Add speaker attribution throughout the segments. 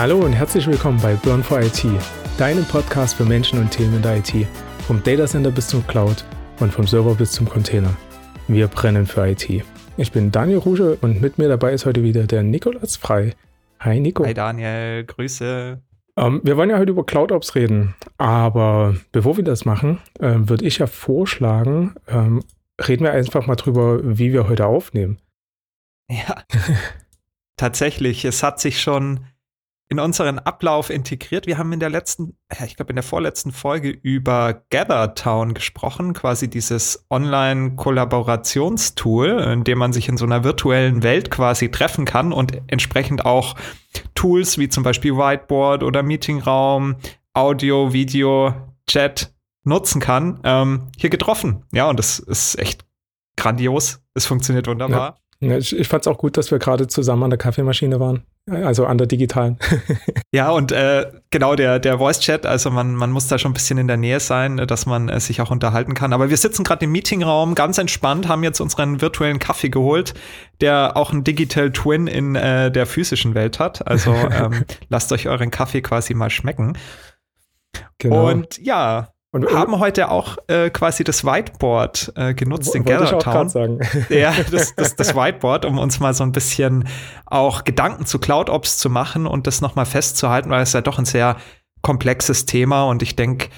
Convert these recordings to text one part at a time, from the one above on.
Speaker 1: Hallo und herzlich willkommen bei Burn for IT, deinem Podcast für Menschen und Themen in der IT. Vom Datacenter bis zum Cloud und vom Server bis zum Container. Wir brennen für IT. Ich bin Daniel Ruge und mit mir dabei ist heute wieder der Nikolas Frei. Hi Nico.
Speaker 2: Hi Daniel, Grüße.
Speaker 1: Ähm, wir wollen ja heute über CloudOps reden, aber bevor wir das machen, äh, würde ich ja vorschlagen, ähm, reden wir einfach mal drüber, wie wir heute aufnehmen.
Speaker 2: Ja, tatsächlich, es hat sich schon in unseren Ablauf integriert. Wir haben in der letzten, ich glaube in der vorletzten Folge über GatherTown gesprochen, quasi dieses Online-Kollaborationstool, in dem man sich in so einer virtuellen Welt quasi treffen kann und entsprechend auch Tools wie zum Beispiel Whiteboard oder Meetingraum, Audio, Video, Chat nutzen kann, ähm, hier getroffen. Ja, und das ist echt grandios. Es funktioniert wunderbar.
Speaker 1: Ja, ich, ich fand es auch gut, dass wir gerade zusammen an der Kaffeemaschine waren. Also an der digitalen.
Speaker 2: ja, und äh, genau, der, der Voice-Chat, also man, man muss da schon ein bisschen in der Nähe sein, dass man äh, sich auch unterhalten kann. Aber wir sitzen gerade im Meetingraum, ganz entspannt, haben jetzt unseren virtuellen Kaffee geholt, der auch ein Digital Twin in äh, der physischen Welt hat. Also ähm, lasst euch euren Kaffee quasi mal schmecken. Genau. Und ja, und wir haben heute auch äh, quasi das Whiteboard äh, genutzt in Gathertown.
Speaker 1: sagen.
Speaker 2: Ja, das, das, das Whiteboard, um uns mal so ein bisschen auch Gedanken zu CloudOps zu machen und das nochmal festzuhalten, weil es ja doch ein sehr komplexes Thema und ich denke,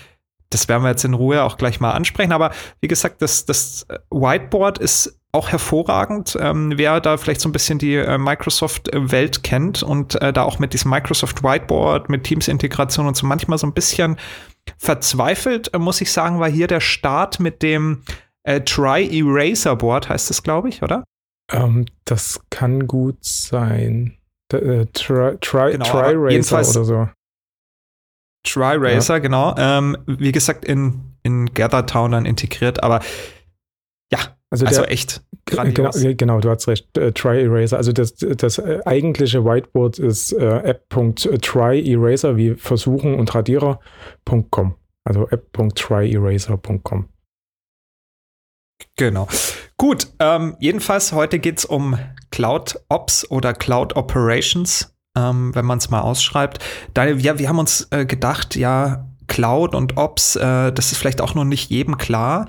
Speaker 2: das werden wir jetzt in Ruhe auch gleich mal ansprechen. Aber wie gesagt, das, das Whiteboard ist auch hervorragend. Ähm, wer da vielleicht so ein bisschen die äh, Microsoft-Welt kennt und äh, da auch mit diesem Microsoft Whiteboard, mit Teams-Integration und so manchmal so ein bisschen Verzweifelt, äh, muss ich sagen, war hier der Start mit dem äh, Try Eraser Board, heißt das, glaube ich, oder?
Speaker 1: Ähm, das kann gut sein. D äh, try, try, genau, try Racer oder so.
Speaker 2: Try Racer, ja. genau. Ähm, wie gesagt, in, in GatherTown dann integriert, aber ja, also, also der, echt
Speaker 1: Genau, genau, du hast recht. Äh, Try Eraser. Also das, das äh, eigentliche Whiteboard ist äh, app.tryeraser wie versuchen und radierer.com. Also app.tryeraser.com.
Speaker 2: Genau. Gut, ähm, jedenfalls heute geht es um Cloud Ops oder Cloud Operations, ähm, wenn man es mal ausschreibt. Da, ja, wir haben uns äh, gedacht, ja, Cloud und Ops, äh, das ist vielleicht auch noch nicht jedem klar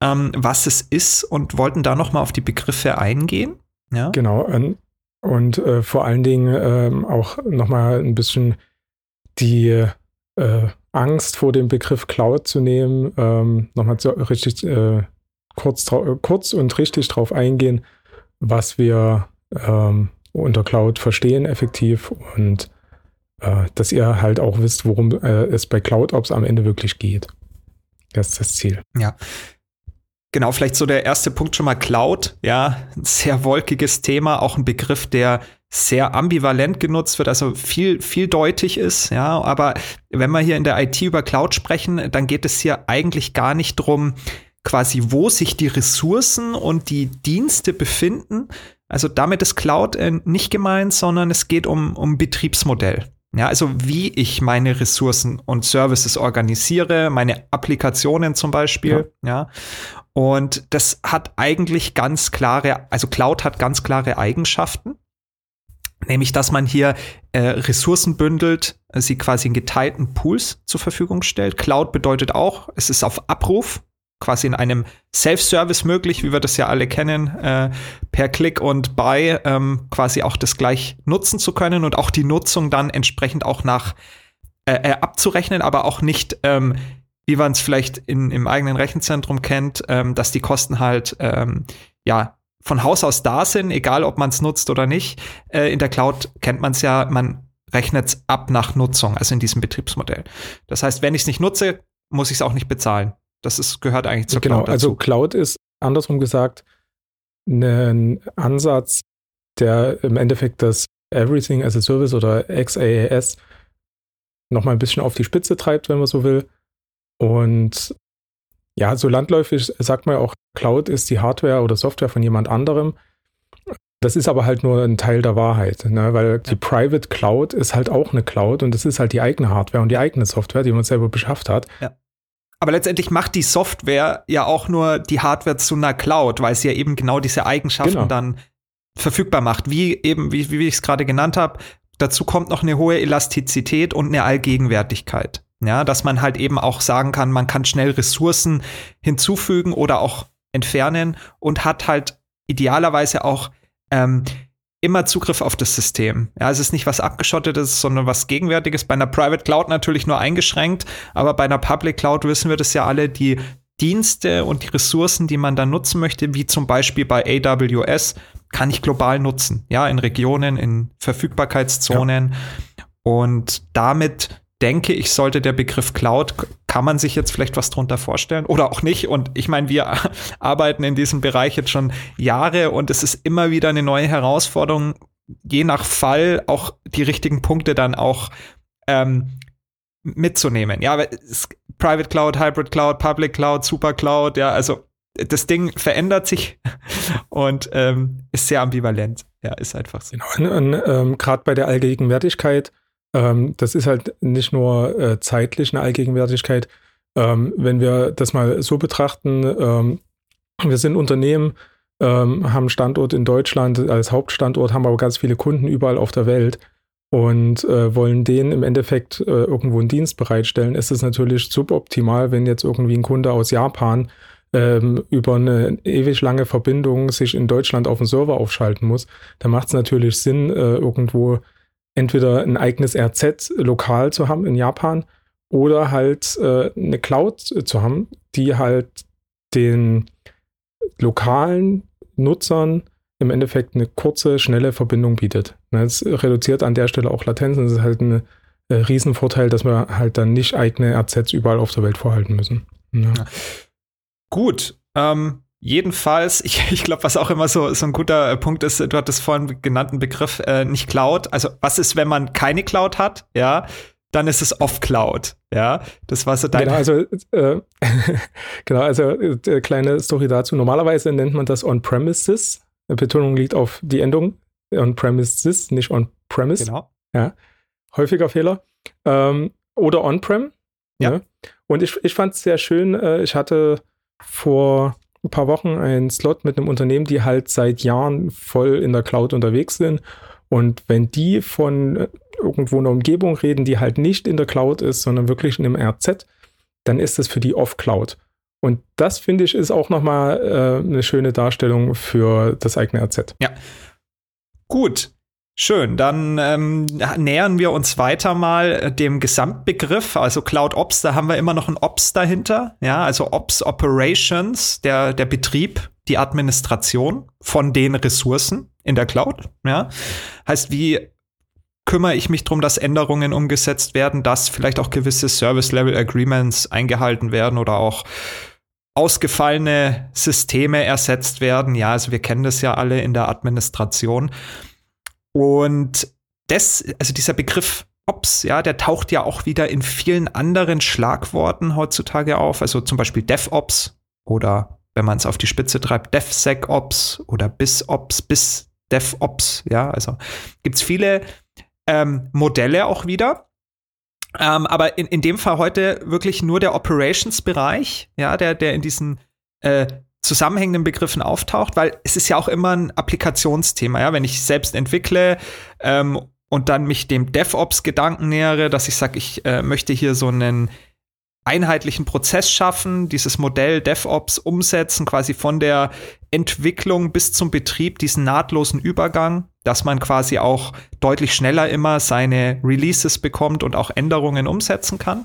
Speaker 2: ähm, was es ist und wollten da noch mal auf die Begriffe eingehen.
Speaker 1: Ja? Genau. Und, und äh, vor allen Dingen ähm, auch noch mal ein bisschen die äh, Angst vor dem Begriff Cloud zu nehmen, ähm, noch mal so richtig äh, kurz, kurz und richtig drauf eingehen, was wir ähm, unter Cloud verstehen effektiv und äh, dass ihr halt auch wisst, worum äh, es bei CloudOps am Ende wirklich geht. Das ist das Ziel.
Speaker 2: Ja, Genau, vielleicht so der erste Punkt schon mal Cloud. Ja, ein sehr wolkiges Thema, auch ein Begriff, der sehr ambivalent genutzt wird, also viel, vieldeutig ist. Ja, aber wenn wir hier in der IT über Cloud sprechen, dann geht es hier eigentlich gar nicht drum, quasi, wo sich die Ressourcen und die Dienste befinden. Also damit ist Cloud äh, nicht gemeint, sondern es geht um, um Betriebsmodell. Ja, also wie ich meine Ressourcen und Services organisiere, meine Applikationen zum Beispiel, ja. ja. Und das hat eigentlich ganz klare, also Cloud hat ganz klare Eigenschaften. Nämlich, dass man hier äh, Ressourcen bündelt, sie quasi in geteilten Pools zur Verfügung stellt. Cloud bedeutet auch, es ist auf Abruf, quasi in einem Self-Service möglich, wie wir das ja alle kennen, äh, per Klick und Buy ähm, quasi auch das gleich nutzen zu können und auch die Nutzung dann entsprechend auch nach äh, äh abzurechnen, aber auch nicht ähm, wie man es vielleicht in, im eigenen Rechenzentrum kennt, ähm, dass die Kosten halt ähm, ja von Haus aus da sind, egal ob man es nutzt oder nicht. Äh, in der Cloud kennt man es ja, man rechnet es ab nach Nutzung, also in diesem Betriebsmodell. Das heißt, wenn ich es nicht nutze, muss ich es auch nicht bezahlen. Das ist, gehört eigentlich zur
Speaker 1: genau,
Speaker 2: Cloud. Genau,
Speaker 1: also Cloud ist andersrum gesagt ein Ansatz, der im Endeffekt das Everything as a Service oder XaaS nochmal ein bisschen auf die Spitze treibt, wenn man so will. Und ja, so landläufig sagt man ja auch, Cloud ist die Hardware oder Software von jemand anderem. Das ist aber halt nur ein Teil der Wahrheit, ne? weil die Private Cloud ist halt auch eine Cloud und das ist halt die eigene Hardware und die eigene Software, die man selber beschafft hat.
Speaker 2: Ja. Aber letztendlich macht die Software ja auch nur die Hardware zu einer Cloud, weil sie ja eben genau diese Eigenschaften genau. dann verfügbar macht, wie eben, wie, wie ich es gerade genannt habe, dazu kommt noch eine hohe Elastizität und eine Allgegenwärtigkeit. Ja, dass man halt eben auch sagen kann, man kann schnell Ressourcen hinzufügen oder auch entfernen und hat halt idealerweise auch ähm, immer Zugriff auf das System. Ja, es ist nicht was abgeschottetes, sondern was Gegenwärtiges. Bei einer Private Cloud natürlich nur eingeschränkt, aber bei einer Public Cloud wissen wir das ja alle, die Dienste und die Ressourcen, die man da nutzen möchte, wie zum Beispiel bei AWS, kann ich global nutzen. Ja, in Regionen, in Verfügbarkeitszonen. Ja. Und damit denke ich, sollte der Begriff Cloud, kann man sich jetzt vielleicht was drunter vorstellen oder auch nicht. Und ich meine, wir arbeiten in diesem Bereich jetzt schon Jahre und es ist immer wieder eine neue Herausforderung, je nach Fall auch die richtigen Punkte dann auch ähm, mitzunehmen. Ja, Private Cloud, Hybrid Cloud, Public Cloud, Super Cloud, ja, also das Ding verändert sich und ähm, ist sehr ambivalent. Ja, ist einfach so.
Speaker 1: Genau, und, und ähm, gerade bei der Allgegenwärtigkeit, ähm, das ist halt nicht nur äh, zeitlich eine Allgegenwärtigkeit. Ähm, wenn wir das mal so betrachten, ähm, wir sind Unternehmen, ähm, haben Standort in Deutschland als Hauptstandort, haben aber ganz viele Kunden überall auf der Welt und äh, wollen denen im Endeffekt äh, irgendwo einen Dienst bereitstellen, ist es natürlich suboptimal, wenn jetzt irgendwie ein Kunde aus Japan ähm, über eine ewig lange Verbindung sich in Deutschland auf den Server aufschalten muss. Da macht es natürlich Sinn, äh, irgendwo entweder ein eigenes RZ lokal zu haben in Japan oder halt äh, eine Cloud zu haben, die halt den lokalen Nutzern im Endeffekt eine kurze, schnelle Verbindung bietet. Es reduziert an der Stelle auch Latenzen. Das ist halt ein äh, Riesenvorteil, dass wir halt dann nicht eigene RZs überall auf der Welt vorhalten müssen. Ja.
Speaker 2: Gut. Ähm, jedenfalls, ich, ich glaube, was auch immer so, so ein guter Punkt ist, du hattest vorhin genannten Begriff, äh, nicht Cloud. Also, was ist, wenn man keine Cloud hat? Ja, dann ist es off-Cloud. Ja, das war so dein.
Speaker 1: Genau, also, äh, genau, also äh, kleine Story dazu. Normalerweise nennt man das On-Premises. Betonung liegt auf die Endung On-Premises, nicht On-Premise. Genau. Ja, häufiger Fehler. Ähm, oder On-Prem. Ja. Ne? Und ich, ich fand es sehr schön. Äh, ich hatte vor ein paar Wochen einen Slot mit einem Unternehmen, die halt seit Jahren voll in der Cloud unterwegs sind. Und wenn die von äh, irgendwo einer Umgebung reden, die halt nicht in der Cloud ist, sondern wirklich in einem RZ, dann ist das für die Off-Cloud. Und das finde ich ist auch nochmal äh, eine schöne Darstellung für das eigene RZ.
Speaker 2: Ja. Gut, Schön, dann ähm, nähern wir uns weiter mal äh, dem Gesamtbegriff, also Cloud Ops, da haben wir immer noch ein Ops dahinter, ja, also Ops Operations, der, der Betrieb, die Administration von den Ressourcen in der Cloud, ja. Heißt, wie kümmere ich mich darum, dass Änderungen umgesetzt werden, dass vielleicht auch gewisse Service-Level-Agreements eingehalten werden oder auch ausgefallene Systeme ersetzt werden. Ja, also wir kennen das ja alle in der Administration. Und das, also dieser Begriff Ops, ja, der taucht ja auch wieder in vielen anderen Schlagworten heutzutage auf, also zum Beispiel DevOps oder wenn man es auf die Spitze treibt, DevSecOps oder BisOps, BisDevOps, ja, also gibt es viele ähm, Modelle auch wieder. Ähm, aber in, in dem Fall heute wirklich nur der Operations-Bereich, ja, der, der in diesen äh, zusammenhängenden Begriffen auftaucht, weil es ist ja auch immer ein Applikationsthema, ja, wenn ich selbst entwickle ähm, und dann mich dem DevOps-Gedanken nähere, dass ich sage, ich äh, möchte hier so einen einheitlichen Prozess schaffen, dieses Modell DevOps umsetzen, quasi von der Entwicklung bis zum Betrieb, diesen nahtlosen Übergang, dass man quasi auch deutlich schneller immer seine Releases bekommt und auch Änderungen umsetzen kann.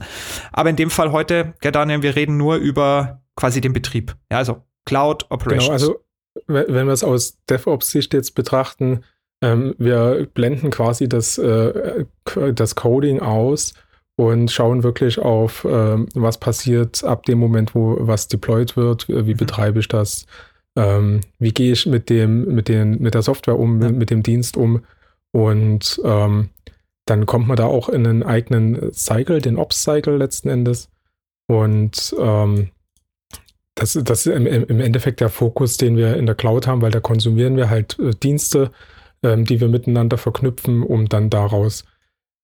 Speaker 2: Aber in dem Fall heute, ja Daniel, wir reden nur über quasi den Betrieb. Ja, also Cloud Operations. Genau,
Speaker 1: also wenn wir es aus DevOps-Sicht jetzt betrachten, ähm, wir blenden quasi das, äh, das Coding aus und schauen wirklich auf, äh, was passiert ab dem Moment, wo was deployed wird, wie mhm. betreibe ich das, ähm, wie gehe ich mit dem, mit den, mit der Software um, ja. mit dem Dienst um und ähm, dann kommt man da auch in einen eigenen Cycle, den Ops-Cycle letzten Endes. Und ähm, das, das ist im, im Endeffekt der Fokus, den wir in der Cloud haben, weil da konsumieren wir halt äh, Dienste, ähm, die wir miteinander verknüpfen, um dann daraus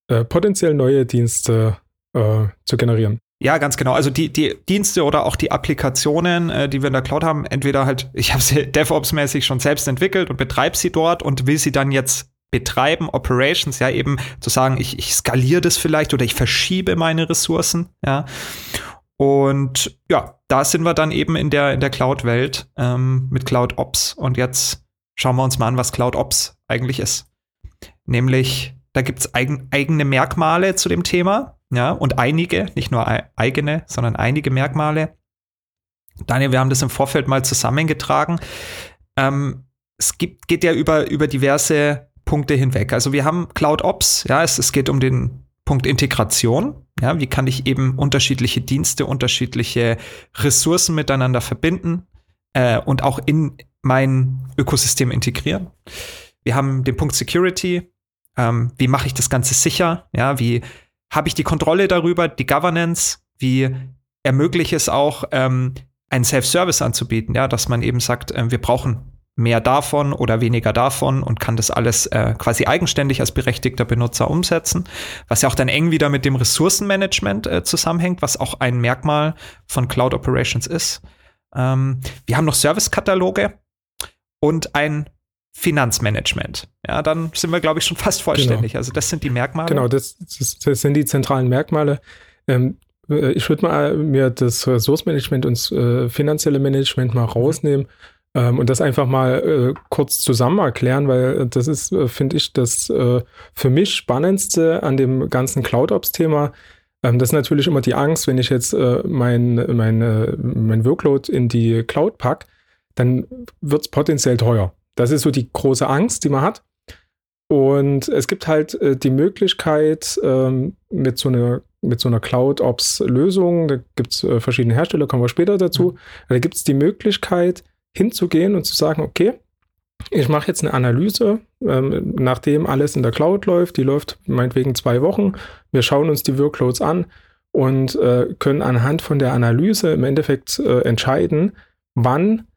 Speaker 1: äh, potenziell neue Dienste äh, zu generieren.
Speaker 2: Ja, ganz genau. Also die, die Dienste oder auch die Applikationen, äh, die wir in der Cloud haben, entweder halt, ich habe sie DevOps-mäßig schon selbst entwickelt und betreibe sie dort und will sie dann jetzt betreiben, Operations, ja, eben zu sagen, ich, ich skaliere das vielleicht oder ich verschiebe meine Ressourcen, ja. Und ja, da sind wir dann eben in der, in der Cloud-Welt ähm, mit Cloud Ops. Und jetzt schauen wir uns mal an, was Cloud Ops eigentlich ist. Nämlich, da gibt es eigen, eigene Merkmale zu dem Thema, ja, und einige, nicht nur eigene, sondern einige Merkmale. Daniel, wir haben das im Vorfeld mal zusammengetragen. Ähm, es gibt, geht ja über, über diverse Punkte hinweg. Also wir haben Cloud Ops, ja, es, es geht um den Punkt Integration. Ja, wie kann ich eben unterschiedliche Dienste, unterschiedliche Ressourcen miteinander verbinden äh, und auch in mein Ökosystem integrieren? Wir haben den Punkt Security. Ähm, wie mache ich das Ganze sicher? Ja, wie habe ich die Kontrolle darüber, die Governance? Wie ermögliche es auch, ähm, einen Self-Service anzubieten? Ja, dass man eben sagt, äh, wir brauchen mehr davon oder weniger davon und kann das alles äh, quasi eigenständig als berechtigter Benutzer umsetzen, was ja auch dann eng wieder mit dem Ressourcenmanagement äh, zusammenhängt, was auch ein Merkmal von Cloud Operations ist. Ähm, wir haben noch Servicekataloge und ein Finanzmanagement. Ja, dann sind wir, glaube ich, schon fast vollständig. Genau. Also das sind die Merkmale.
Speaker 1: Genau, das, das, das sind die zentralen Merkmale. Ähm, äh, ich würde mal mir das Ressourcenmanagement und das äh, finanzielle Management mal rausnehmen. Mhm und das einfach mal äh, kurz zusammen erklären, weil das ist, äh, finde ich, das äh, für mich Spannendste an dem ganzen Cloud-Ops-Thema. Ähm, das ist natürlich immer die Angst, wenn ich jetzt äh, mein, mein, mein Workload in die Cloud packe, dann wird es potenziell teuer. Das ist so die große Angst, die man hat. Und es gibt halt äh, die Möglichkeit, ähm, mit so einer mit so einer Cloud-Ops-Lösung, da gibt es äh, verschiedene Hersteller, kommen wir später dazu, mhm. da gibt es die Möglichkeit, hinzugehen und zu sagen, okay, ich mache jetzt eine Analyse, ähm, nachdem alles in der Cloud läuft, die läuft meinetwegen zwei Wochen, wir schauen uns die Workloads an und äh, können anhand von der Analyse im Endeffekt äh, entscheiden, wann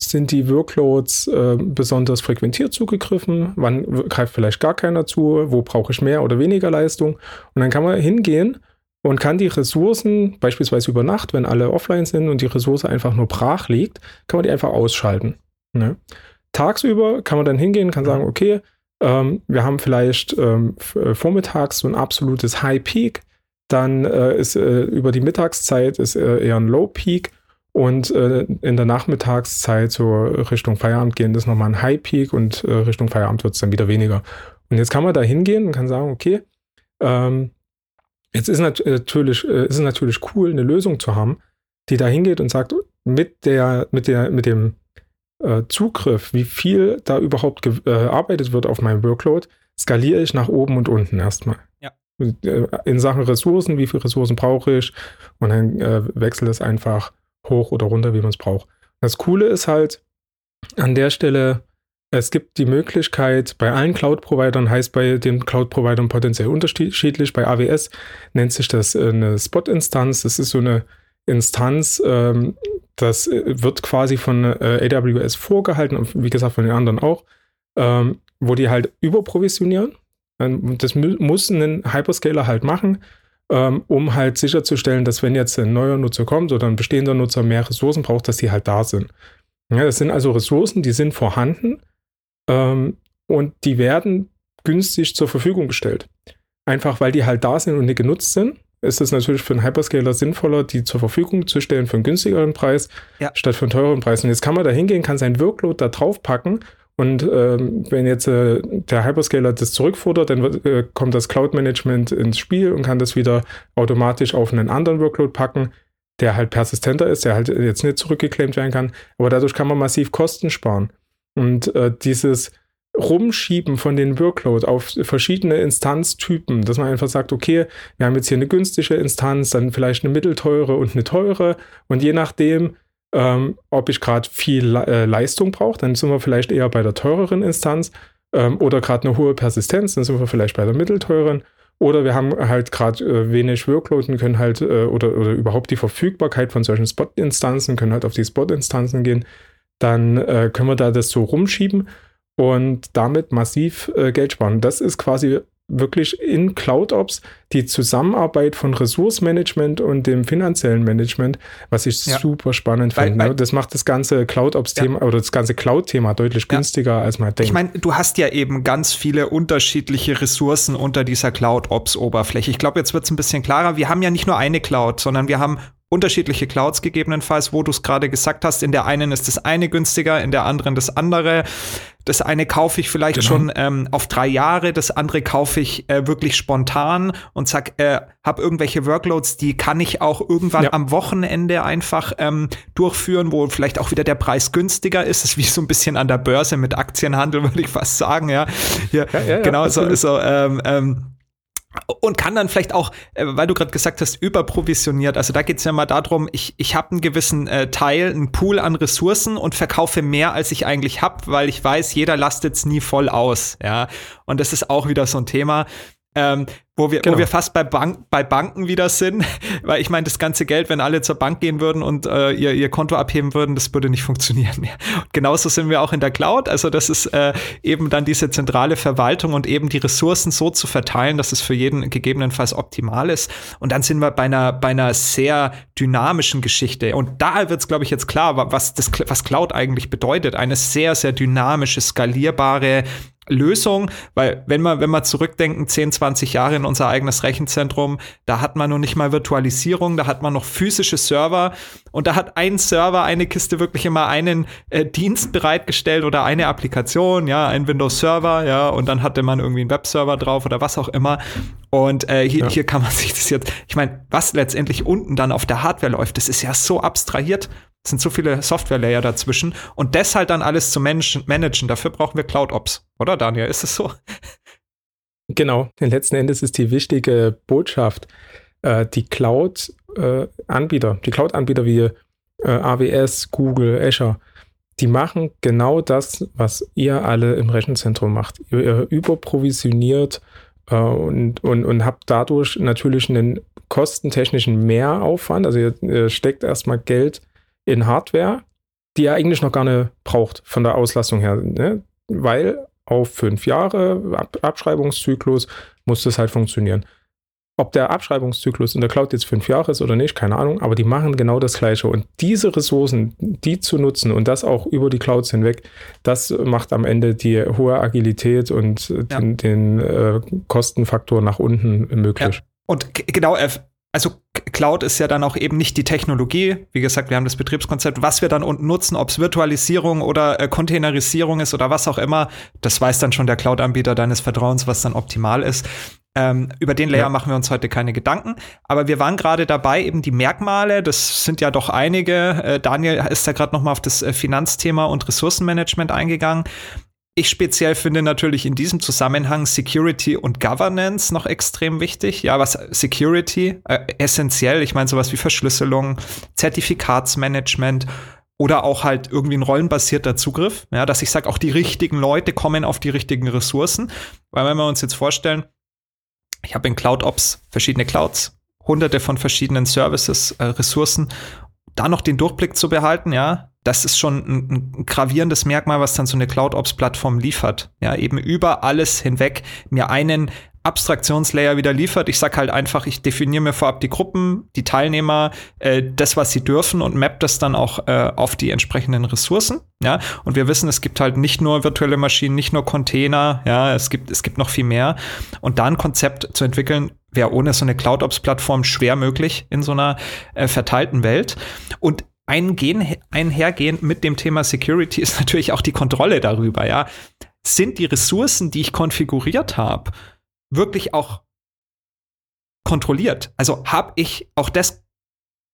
Speaker 1: sind die Workloads äh, besonders frequentiert zugegriffen, wann greift vielleicht gar keiner zu, wo brauche ich mehr oder weniger Leistung. Und dann kann man hingehen und kann die Ressourcen, beispielsweise über Nacht, wenn alle offline sind und die Ressource einfach nur brach liegt, kann man die einfach ausschalten. Ne? Tagsüber kann man dann hingehen, kann sagen, okay, ähm, wir haben vielleicht ähm, äh, vormittags so ein absolutes High Peak, dann äh, ist äh, über die Mittagszeit ist äh, eher ein Low Peak und äh, in der Nachmittagszeit so Richtung Feierabend gehen ist nochmal ein High Peak und äh, Richtung Feierabend wird es dann wieder weniger. Und jetzt kann man da hingehen und kann sagen, okay, ähm, Jetzt ist natürlich, äh, ist es natürlich cool, eine Lösung zu haben, die da hingeht und sagt, mit der, mit der, mit dem äh, Zugriff, wie viel da überhaupt gearbeitet äh, wird auf meinem Workload, skaliere ich nach oben und unten erstmal. Ja. Äh, in Sachen Ressourcen, wie viele Ressourcen brauche ich? Und dann äh, wechselt es einfach hoch oder runter, wie man es braucht. Das Coole ist halt an der Stelle, es gibt die Möglichkeit, bei allen Cloud-Providern, heißt bei den Cloud-Providern potenziell unterschiedlich. Bei AWS nennt sich das äh, eine Spot-Instanz. Das ist so eine Instanz, ähm, das äh, wird quasi von äh, AWS vorgehalten und wie gesagt von den anderen auch, ähm, wo die halt überprovisionieren. Ähm, das muss ein Hyperscaler halt machen, um halt sicherzustellen, dass wenn jetzt ein neuer Nutzer kommt oder ein bestehender Nutzer mehr Ressourcen braucht, dass die halt da sind. Ja, das sind also Ressourcen, die sind vorhanden ähm, und die werden günstig zur Verfügung gestellt. Einfach weil die halt da sind und nicht genutzt sind, ist es natürlich für einen Hyperscaler sinnvoller, die zur Verfügung zu stellen für einen günstigeren Preis, ja. statt für einen teureren Preis. Und jetzt kann man da hingehen, kann sein Workload da drauf packen und ähm, wenn jetzt äh, der Hyperscaler das zurückfordert, dann wird, äh, kommt das Cloud Management ins Spiel und kann das wieder automatisch auf einen anderen Workload packen, der halt persistenter ist, der halt jetzt nicht zurückgeclaimt werden kann. Aber dadurch kann man massiv Kosten sparen. Und äh, dieses Rumschieben von den Workload auf verschiedene Instanztypen, dass man einfach sagt, okay, wir haben jetzt hier eine günstige Instanz, dann vielleicht eine mittelteure und eine teure. Und je nachdem, ähm, ob ich gerade viel äh, Leistung brauche, dann sind wir vielleicht eher bei der teureren Instanz ähm, oder gerade eine hohe Persistenz, dann sind wir vielleicht bei der mittelteuren. Oder wir haben halt gerade äh, wenig Workload und können halt äh, oder, oder überhaupt die Verfügbarkeit von solchen Spot-Instanzen, können halt auf die Spot-Instanzen gehen dann äh, können wir da das so rumschieben und damit massiv äh, Geld sparen. Das ist quasi wirklich in CloudOps die Zusammenarbeit von Ressourcenmanagement und dem finanziellen Management, was ich ja. super spannend finde. Ne? Das macht das ganze CloudOps-Thema ja. oder das ganze Cloud-Thema deutlich ja. günstiger, als man denkt.
Speaker 2: Ich meine, du hast ja eben ganz viele unterschiedliche Ressourcen unter dieser CloudOps-Oberfläche. Ich glaube, jetzt wird es ein bisschen klarer. Wir haben ja nicht nur eine Cloud, sondern wir haben unterschiedliche Clouds gegebenenfalls, wo du es gerade gesagt hast. In der einen ist das eine günstiger, in der anderen das andere. Das eine kaufe ich vielleicht genau. schon ähm, auf drei Jahre, das andere kaufe ich äh, wirklich spontan und sag, äh, habe irgendwelche Workloads, die kann ich auch irgendwann ja. am Wochenende einfach ähm, durchführen, wo vielleicht auch wieder der Preis günstiger ist. Das ist wie so ein bisschen an der Börse mit Aktienhandel, würde ich fast sagen, ja. Ja, ja genau, so, so ähm, ähm, und kann dann vielleicht auch, äh, weil du gerade gesagt hast, überprovisioniert. Also da geht es ja mal darum, ich, ich habe einen gewissen äh, Teil, einen Pool an Ressourcen und verkaufe mehr, als ich eigentlich habe, weil ich weiß, jeder lastet es nie voll aus. Ja, und das ist auch wieder so ein Thema. Ähm, wo wir, genau. wo wir fast bei, Bank, bei Banken wieder sind, weil ich meine, das ganze Geld, wenn alle zur Bank gehen würden und äh, ihr, ihr Konto abheben würden, das würde nicht funktionieren mehr. Und genauso sind wir auch in der Cloud. Also das ist äh, eben dann diese zentrale Verwaltung und eben die Ressourcen so zu verteilen, dass es für jeden gegebenenfalls optimal ist. Und dann sind wir bei einer, bei einer sehr dynamischen Geschichte. Und da wird es, glaube ich, jetzt klar, was, das, was Cloud eigentlich bedeutet. Eine sehr, sehr dynamische, skalierbare Lösung, weil wenn wir, wenn wir zurückdenken, 10, 20 Jahre in unser eigenes Rechenzentrum, da hat man noch nicht mal Virtualisierung, da hat man noch physische Server und da hat ein Server, eine Kiste wirklich immer einen äh, Dienst bereitgestellt oder eine Applikation, ja, ein Windows-Server, ja, und dann hatte man irgendwie einen Webserver drauf oder was auch immer. Und äh, hier, ja. hier kann man sich das jetzt, ich meine, was letztendlich unten dann auf der Hardware läuft, das ist ja so abstrahiert. Es sind so viele Software-Layer dazwischen. Und das halt dann alles zu managen, managen, dafür brauchen wir CloudOps. Oder, Daniel? Ist es so?
Speaker 1: Genau. Letzten Endes ist die wichtige Botschaft, äh, die Cloud-Anbieter, äh, die Cloud-Anbieter wie äh, AWS, Google, Azure, die machen genau das, was ihr alle im Rechenzentrum macht. Ihr, ihr überprovisioniert äh, und, und, und habt dadurch natürlich einen kostentechnischen Mehraufwand. Also ihr, ihr steckt erstmal Geld in Hardware, die er eigentlich noch gar nicht braucht von der Auslastung her, ne? weil auf fünf Jahre Ab Abschreibungszyklus muss das halt funktionieren. Ob der Abschreibungszyklus in der Cloud jetzt fünf Jahre ist oder nicht, keine Ahnung, aber die machen genau das Gleiche. Und diese Ressourcen, die zu nutzen und das auch über die Clouds hinweg, das macht am Ende die hohe Agilität und ja. den, den äh, Kostenfaktor nach unten möglich. Ja.
Speaker 2: Und genau, also Cloud ist ja dann auch eben nicht die Technologie. Wie gesagt, wir haben das Betriebskonzept. Was wir dann unten nutzen, ob es Virtualisierung oder äh, Containerisierung ist oder was auch immer, das weiß dann schon der Cloud-Anbieter deines Vertrauens, was dann optimal ist. Ähm, über den Layer ja. machen wir uns heute keine Gedanken. Aber wir waren gerade dabei, eben die Merkmale, das sind ja doch einige. Äh, Daniel ist da gerade noch mal auf das äh, Finanzthema und Ressourcenmanagement eingegangen. Ich speziell finde natürlich in diesem Zusammenhang Security und Governance noch extrem wichtig. Ja, was Security äh, essentiell, ich meine sowas wie Verschlüsselung, Zertifikatsmanagement oder auch halt irgendwie ein rollenbasierter Zugriff, ja, dass ich sage, auch die richtigen Leute kommen auf die richtigen Ressourcen, weil wenn wir uns jetzt vorstellen, ich habe in Cloud Ops verschiedene Clouds, hunderte von verschiedenen Services, äh, Ressourcen, da noch den Durchblick zu behalten, ja, das ist schon ein, ein, gravierendes Merkmal, was dann so eine Cloud-Ops-Plattform liefert. Ja, eben über alles hinweg mir einen Abstraktionslayer wieder liefert. Ich sag halt einfach, ich definiere mir vorab die Gruppen, die Teilnehmer, äh, das, was sie dürfen und map das dann auch äh, auf die entsprechenden Ressourcen. Ja, und wir wissen, es gibt halt nicht nur virtuelle Maschinen, nicht nur Container, ja, es gibt, es gibt noch viel mehr. Und da ein Konzept zu entwickeln, wäre ohne so eine CloudOps-Plattform schwer möglich in so einer äh, verteilten Welt. Und eingehen, einhergehend mit dem Thema Security ist natürlich auch die Kontrolle darüber, ja. Sind die Ressourcen, die ich konfiguriert habe, wirklich auch kontrolliert? Also habe ich auch das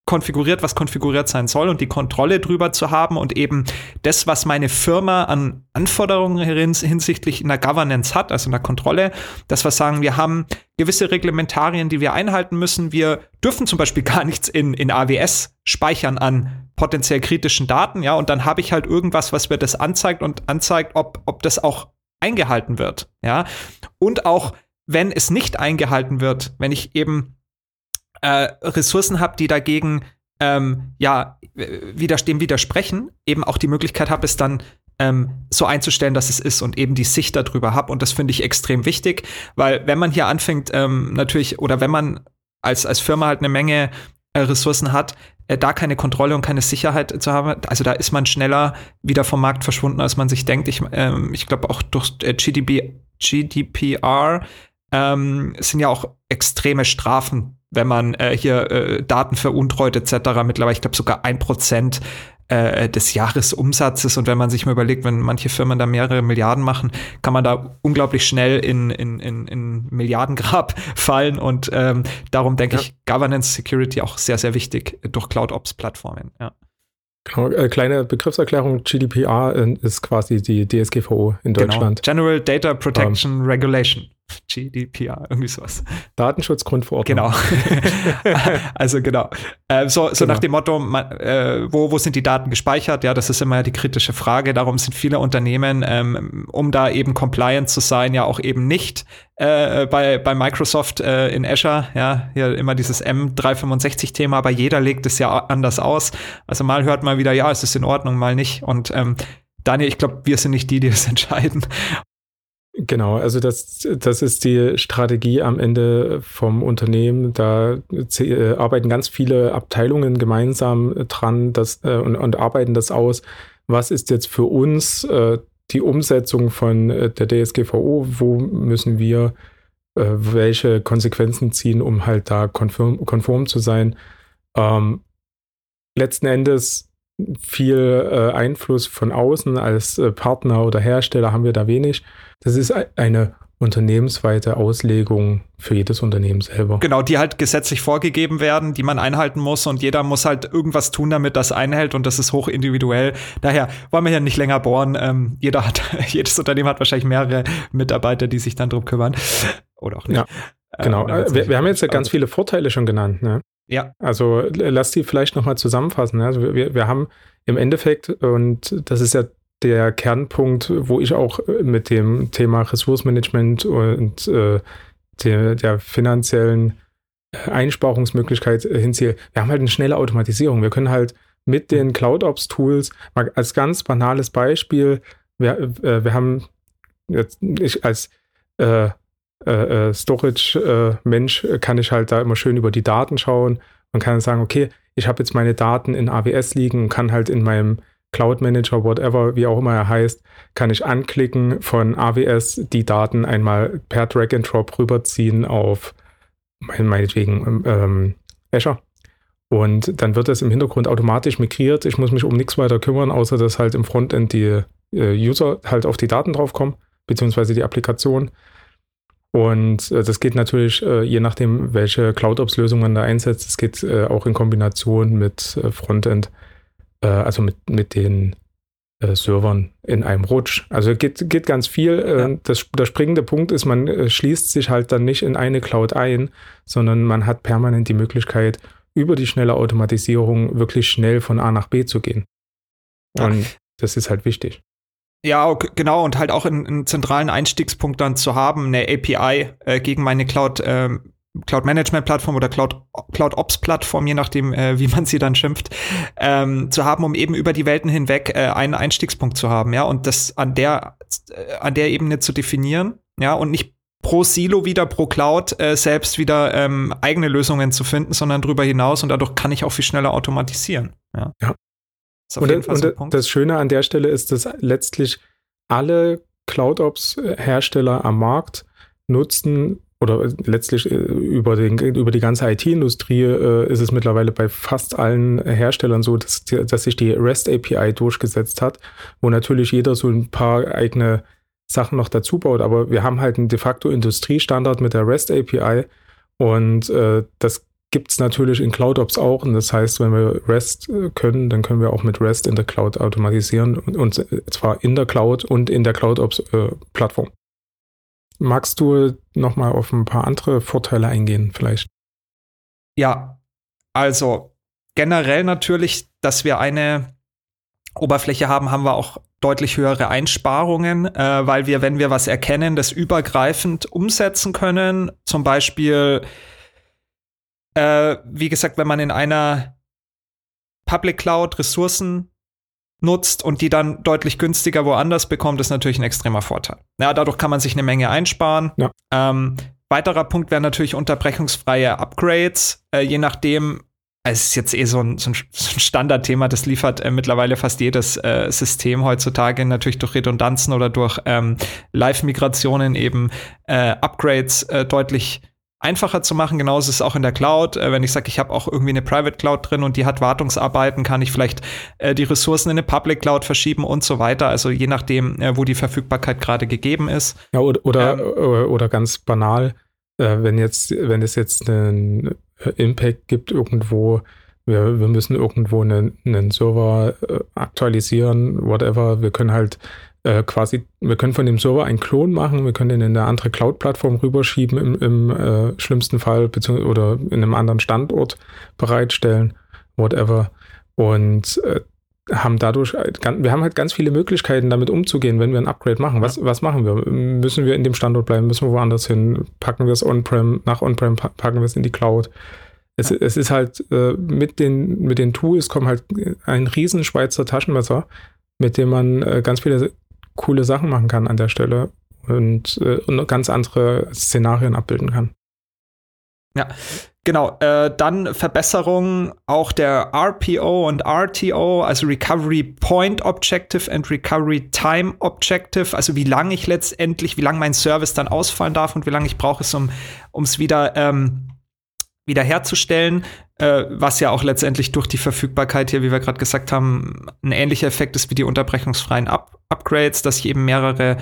Speaker 2: konfiguriert, was konfiguriert sein soll und die Kontrolle drüber zu haben und eben das, was meine Firma an Anforderungen hinsichtlich in der Governance hat, also in der Kontrolle, dass wir sagen, wir haben gewisse Reglementarien, die wir einhalten müssen. Wir dürfen zum Beispiel gar nichts in, in AWS speichern an potenziell kritischen Daten, ja, und dann habe ich halt irgendwas, was mir das anzeigt und anzeigt, ob, ob das auch eingehalten wird, ja. Und auch, wenn es nicht eingehalten wird, wenn ich eben äh, Ressourcen habe, die dagegen ähm, ja wieder, dem widersprechen, eben auch die Möglichkeit habe, es dann ähm, so einzustellen, dass es ist und eben die Sicht darüber habe. Und das finde ich extrem wichtig, weil wenn man hier anfängt, ähm, natürlich, oder wenn man als, als Firma halt eine Menge äh, Ressourcen hat, äh, da keine Kontrolle und keine Sicherheit zu haben, also da ist man schneller wieder vom Markt verschwunden, als man sich denkt. Ich, ähm, ich glaube auch durch äh, GDP, GDPR ähm, sind ja auch extreme Strafen, wenn man äh, hier äh, Daten veruntreut etc. Mittlerweile, ich glaube sogar ein Prozent äh, des Jahresumsatzes. Und wenn man sich mal überlegt, wenn manche Firmen da mehrere Milliarden machen, kann man da unglaublich schnell in, in, in, in Milliardengrab fallen. Und ähm, darum denke ja. ich, Governance Security auch sehr, sehr wichtig durch Cloud-Ops-Plattformen. Ja.
Speaker 1: Genau, äh, kleine Begriffserklärung, GDPR äh, ist quasi die DSGVO in genau. Deutschland.
Speaker 2: Genau. General Data Protection um, ähm. Regulation. GDPR, irgendwie sowas.
Speaker 1: Datenschutzgrundverordnung.
Speaker 2: Genau. also genau. Äh, so, so genau. nach dem Motto, man, äh, wo, wo sind die Daten gespeichert? Ja, das ist immer die kritische Frage. Darum sind viele Unternehmen, ähm, um da eben compliant zu sein, ja auch eben nicht äh, bei, bei Microsoft äh, in Azure. Ja, hier immer dieses M365-Thema, aber jeder legt es ja anders aus. Also mal hört man wieder, ja, es ist in Ordnung, mal nicht. Und ähm, Daniel, ich glaube, wir sind nicht die, die es entscheiden.
Speaker 1: Genau, also das, das ist die Strategie am Ende vom Unternehmen. Da äh, arbeiten ganz viele Abteilungen gemeinsam dran das, äh, und, und, arbeiten das aus. Was ist jetzt für uns äh, die Umsetzung von äh, der DSGVO? Wo müssen wir äh, welche Konsequenzen ziehen, um halt da konform, konform zu sein? Ähm, letzten Endes viel äh, Einfluss von außen als Partner oder Hersteller haben wir da wenig. Das ist eine unternehmensweite Auslegung für jedes Unternehmen selber.
Speaker 2: Genau, die halt gesetzlich vorgegeben werden, die man einhalten muss und jeder muss halt irgendwas tun, damit das einhält und das ist hoch individuell. Daher wollen wir hier nicht länger bohren. Ähm, jeder hat, jedes Unternehmen hat wahrscheinlich mehrere Mitarbeiter, die sich dann drum kümmern. Oder auch nicht. Ja,
Speaker 1: genau. Äh, wir, wir, haben jetzt ja ganz viele Vorteile schon genannt. Ne?
Speaker 2: Ja.
Speaker 1: Also lass die vielleicht nochmal zusammenfassen. Ne? Also wir, wir haben im Endeffekt, und das ist ja der Kernpunkt, wo ich auch äh, mit dem Thema Ressourcenmanagement und äh, der, der finanziellen äh, Einsparungsmöglichkeit äh, hinziehe. Wir haben halt eine schnelle Automatisierung. Wir können halt mit den CloudOps-Tools, mal als ganz banales Beispiel, wir, wir haben jetzt, ich als äh, äh, Storage-Mensch kann ich halt da immer schön über die Daten schauen und kann sagen, okay, ich habe jetzt meine Daten in AWS liegen und kann halt in meinem Cloud Manager, whatever, wie auch immer er heißt, kann ich anklicken von AWS die Daten einmal per Drag and Drop rüberziehen auf meinetwegen ähm, Azure. Und dann wird das im Hintergrund automatisch migriert. Ich muss mich um nichts weiter kümmern, außer dass halt im Frontend die äh, User halt auf die Daten draufkommen, beziehungsweise die Applikation. Und äh, das geht natürlich, äh, je nachdem, welche CloudOps-Lösung man da einsetzt, es geht äh, auch in Kombination mit äh, Frontend äh, also mit, mit den äh, Servern in einem Rutsch. Also geht, geht ganz viel. Ja. Das, der springende Punkt ist, man schließt sich halt dann nicht in eine Cloud ein, sondern man hat permanent die Möglichkeit, über die schnelle Automatisierung wirklich schnell von A nach B zu gehen. Und das ist halt wichtig.
Speaker 2: Ja, genau, und halt auch einen, zentralen Einstiegspunkt dann zu haben, eine API äh, gegen meine Cloud ähm, Cloud Management Plattform oder Cloud, Cloud Ops Plattform, je nachdem, äh, wie man sie dann schimpft, ähm, zu haben, um eben über die Welten hinweg äh, einen Einstiegspunkt zu haben, ja, und das an der, äh, an der Ebene zu definieren, ja, und nicht pro Silo wieder, pro Cloud äh, selbst wieder ähm, eigene Lösungen zu finden, sondern darüber hinaus und dadurch kann ich auch viel schneller automatisieren. Ja.
Speaker 1: ja. Und, und so das Schöne an der Stelle ist, dass letztlich alle CloudOps-Hersteller am Markt nutzen oder letztlich äh, über, den, über die ganze IT-Industrie äh, ist es mittlerweile bei fast allen Herstellern so, dass, dass sich die REST API durchgesetzt hat, wo natürlich jeder so ein paar eigene Sachen noch dazu baut. Aber wir haben halt einen de facto Industriestandard mit der REST API und äh, das gibt es natürlich in CloudOps auch. Und das heißt, wenn wir REST äh, können, dann können wir auch mit REST in der Cloud automatisieren und, und zwar in der Cloud und in der CloudOps-Plattform. Äh, Magst du noch mal auf ein paar andere Vorteile eingehen, vielleicht?
Speaker 2: Ja, also generell natürlich, dass wir eine Oberfläche haben, haben wir auch deutlich höhere Einsparungen, äh, weil wir, wenn wir was erkennen, das übergreifend umsetzen können. Zum Beispiel, äh, wie gesagt, wenn man in einer Public Cloud Ressourcen nutzt und die dann deutlich günstiger woanders bekommt, ist natürlich ein extremer Vorteil. Ja, dadurch kann man sich eine Menge einsparen. Ja. Ähm, weiterer Punkt wäre natürlich unterbrechungsfreie Upgrades, äh, je nachdem, es ist jetzt eh so ein, so ein, so ein Standardthema, das liefert äh, mittlerweile fast jedes äh, System heutzutage, natürlich durch Redundanzen oder durch ähm, Live-Migrationen eben äh, Upgrades äh, deutlich einfacher zu machen. Genauso ist es auch in der Cloud. Äh, wenn ich sage, ich habe auch irgendwie eine Private Cloud drin und die hat Wartungsarbeiten, kann ich vielleicht äh, die Ressourcen in eine Public Cloud verschieben und so weiter. Also je nachdem, äh, wo die Verfügbarkeit gerade gegeben ist.
Speaker 1: Ja, oder, oder, ähm, oder ganz banal, äh, wenn jetzt, wenn es jetzt einen Impact gibt irgendwo, wir, wir müssen irgendwo einen, einen Server äh, aktualisieren, whatever, wir können halt äh, quasi, wir können von dem Server einen Klon machen, wir können den in eine andere Cloud-Plattform rüberschieben im, im äh, schlimmsten Fall, beziehungsweise oder in einem anderen Standort bereitstellen, whatever. Und äh, haben dadurch, wir haben halt ganz viele Möglichkeiten, damit umzugehen, wenn wir ein Upgrade machen. Was, was machen wir? Müssen wir in dem Standort bleiben? Müssen wir woanders hin? Packen wir es on-prem? Nach on-prem packen wir es in die Cloud? Es, ja. es ist halt äh, mit, den, mit den Tools kommt halt ein riesen Schweizer Taschenmesser, mit dem man äh, ganz viele coole Sachen machen kann an der Stelle und, äh, und ganz andere Szenarien abbilden kann.
Speaker 2: Ja, genau. Äh, dann Verbesserungen auch der RPO und RTO, also Recovery Point Objective and Recovery Time Objective, also wie lange ich letztendlich, wie lange mein Service dann ausfallen darf und wie lange ich brauche es, um es wieder ähm, wiederherzustellen, äh, was ja auch letztendlich durch die Verfügbarkeit hier, wie wir gerade gesagt haben, ein ähnlicher Effekt ist wie die unterbrechungsfreien Up Upgrades, dass ich eben mehrere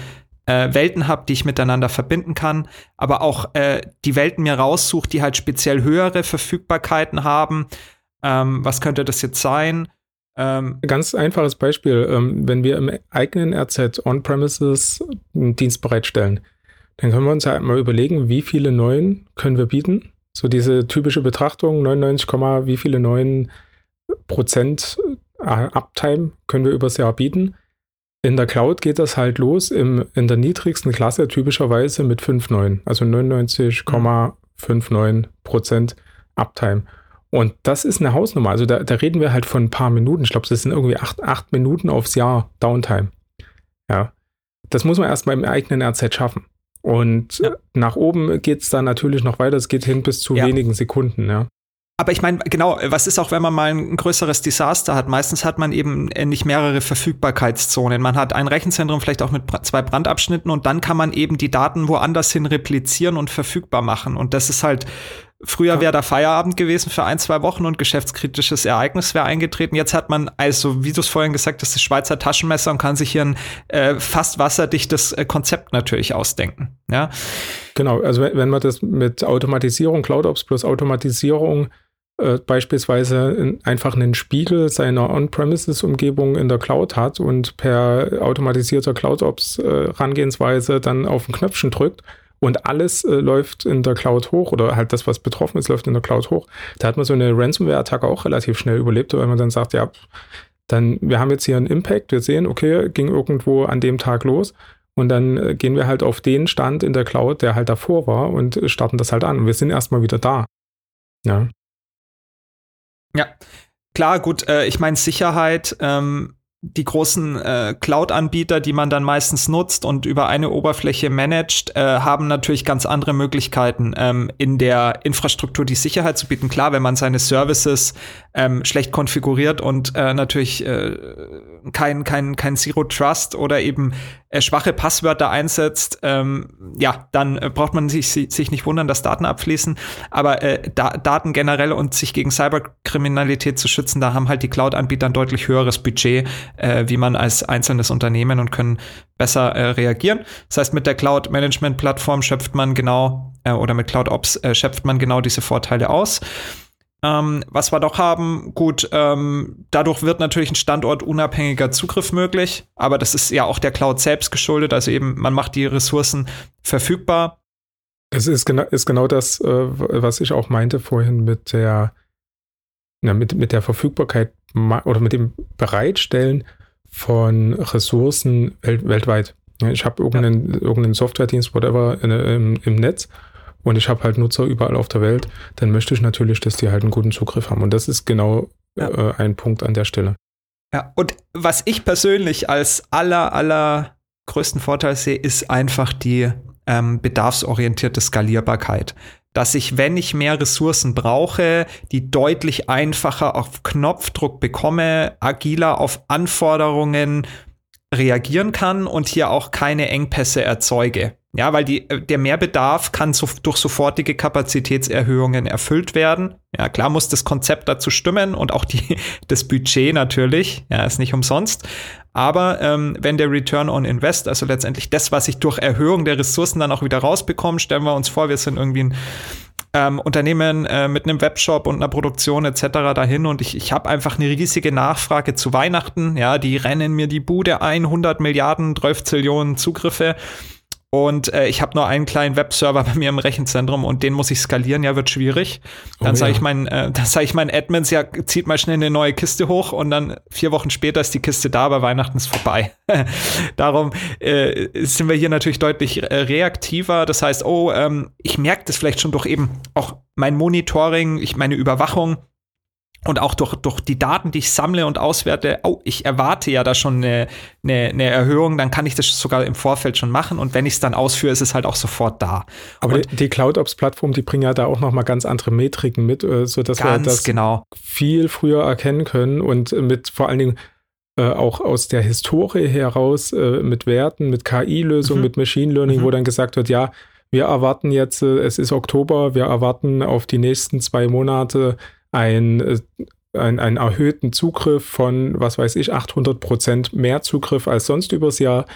Speaker 2: äh, Welten habe, die ich miteinander verbinden kann, aber auch äh, die Welten mir raussucht, die halt speziell höhere Verfügbarkeiten haben. Ähm, was könnte das jetzt sein?
Speaker 1: Ähm, Ganz einfaches Beispiel, ähm, wenn wir im eigenen RZ On-Premises einen Dienst bereitstellen, dann können wir uns ja mal überlegen, wie viele neuen können wir bieten. So diese typische Betrachtung, 99, wie viele neuen Prozent äh, Uptime können wir übers Jahr bieten. In der Cloud geht das halt los im, in der niedrigsten Klasse typischerweise mit 5,9, also 99,59 Prozent Uptime. Und das ist eine Hausnummer. Also da, da reden wir halt von ein paar Minuten. Ich glaube, das sind irgendwie acht, acht Minuten aufs Jahr Downtime. Ja. Das muss man erstmal im eigenen RZ schaffen. Und ja. nach oben geht es dann natürlich noch weiter. Es geht hin bis zu ja. wenigen Sekunden, ja.
Speaker 2: Aber ich meine, genau, was ist auch, wenn man mal ein größeres Desaster hat? Meistens hat man eben äh, nicht mehrere Verfügbarkeitszonen. Man hat ein Rechenzentrum vielleicht auch mit zwei Brandabschnitten und dann kann man eben die Daten woanders hin replizieren und verfügbar machen. Und das ist halt, früher wäre da Feierabend gewesen für ein, zwei Wochen und geschäftskritisches Ereignis wäre eingetreten. Jetzt hat man, also wie du es vorhin gesagt hast, das Schweizer Taschenmesser und kann sich hier ein äh, fast wasserdichtes äh, Konzept natürlich ausdenken. Ja.
Speaker 1: Genau, also wenn, wenn man das mit Automatisierung, CloudOps plus Automatisierung äh, beispielsweise einfach einen Spiegel seiner On-Premises-Umgebung in der Cloud hat und per automatisierter CloudOps-Herangehensweise äh, dann auf ein Knöpfchen drückt und alles äh, läuft in der Cloud hoch oder halt das, was betroffen ist, läuft in der Cloud hoch. Da hat man so eine Ransomware-Attacke auch relativ schnell überlebt, weil man dann sagt, ja, dann, wir haben jetzt hier einen Impact, wir sehen, okay, ging irgendwo an dem Tag los. Und dann äh, gehen wir halt auf den Stand in der Cloud, der halt davor war und starten das halt an. Und wir sind erstmal wieder da. Ja.
Speaker 2: Ja, klar, gut, äh, ich meine Sicherheit, ähm, die großen äh, Cloud-Anbieter, die man dann meistens nutzt und über eine Oberfläche managt, äh, haben natürlich ganz andere Möglichkeiten, ähm, in der Infrastruktur die Sicherheit zu bieten. Klar, wenn man seine Services ähm, schlecht konfiguriert und äh, natürlich äh, kein, kein, kein Zero Trust oder eben äh, schwache Passwörter einsetzt, ähm, ja, dann äh, braucht man sich, sich nicht wundern, dass Daten abfließen. Aber äh, da, Daten generell und sich gegen Cyberkriminalität zu schützen, da haben halt die Cloud-Anbieter ein deutlich höheres Budget, äh, wie man als einzelnes Unternehmen und können besser äh, reagieren. Das heißt, mit der Cloud-Management-Plattform schöpft man genau äh, oder mit Cloud Ops äh, schöpft man genau diese Vorteile aus. Ähm, was wir doch haben, gut, ähm, dadurch wird natürlich ein standortunabhängiger Zugriff möglich, aber das ist ja auch der Cloud selbst geschuldet, also eben man macht die Ressourcen verfügbar.
Speaker 1: Das ist genau, ist genau das, äh, was ich auch meinte vorhin mit der, na, mit, mit der Verfügbarkeit oder mit dem Bereitstellen von Ressourcen welt, weltweit. Ich habe irgendeinen, ja. irgendeinen Softwaredienst, whatever, in, im, im Netz und ich habe halt Nutzer überall auf der Welt, dann möchte ich natürlich, dass die halt einen guten Zugriff haben. Und das ist genau ja. äh, ein Punkt an der Stelle.
Speaker 2: Ja, und was ich persönlich als aller, aller größten Vorteil sehe, ist einfach die ähm, bedarfsorientierte Skalierbarkeit. Dass ich, wenn ich mehr Ressourcen brauche, die deutlich einfacher auf Knopfdruck bekomme, agiler auf Anforderungen reagieren kann und hier auch keine Engpässe erzeuge. Ja, weil die, der Mehrbedarf kann so, durch sofortige Kapazitätserhöhungen erfüllt werden. Ja, klar muss das Konzept dazu stimmen und auch die, das Budget natürlich. Ja, ist nicht umsonst. Aber ähm, wenn der Return on Invest, also letztendlich das, was ich durch Erhöhung der Ressourcen dann auch wieder rausbekomme, stellen wir uns vor, wir sind irgendwie ein ähm, Unternehmen äh, mit einem Webshop und einer Produktion etc. dahin und ich, ich habe einfach eine riesige Nachfrage zu Weihnachten. Ja, die rennen mir die Bude ein, 100 Milliarden, 12 Zillionen Zugriffe und äh, ich habe nur einen kleinen Webserver bei mir im Rechenzentrum und den muss ich skalieren, ja, wird schwierig. Dann oh, sage ja. ich meinen, äh, dann sage ich meinen Admins, ja, zieht mal schnell eine neue Kiste hoch und dann vier Wochen später ist die Kiste da, aber Weihnachten ist vorbei. Darum äh, sind wir hier natürlich deutlich äh, reaktiver. Das heißt, oh, ähm, ich merke das vielleicht schon durch eben auch mein Monitoring, ich meine Überwachung und auch durch, durch die Daten, die ich sammle und auswerte, oh, ich erwarte ja da schon eine, eine, eine Erhöhung, dann kann ich das sogar im Vorfeld schon machen und wenn ich es dann ausführe, ist es halt auch sofort da.
Speaker 1: Aber und die CloudOps-Plattform, die bringen ja da auch noch mal ganz andere Metriken mit, äh, sodass wir das
Speaker 2: genau.
Speaker 1: viel früher erkennen können und mit vor allen Dingen äh, auch aus der Historie heraus äh, mit Werten, mit KI-Lösungen, mhm. mit Machine Learning, mhm. wo dann gesagt wird, ja, wir erwarten jetzt, äh, es ist Oktober, wir erwarten auf die nächsten zwei Monate ein, äh, ein, einen erhöhten Zugriff von, was weiß ich, 800 Prozent mehr Zugriff als sonst übers Jahr.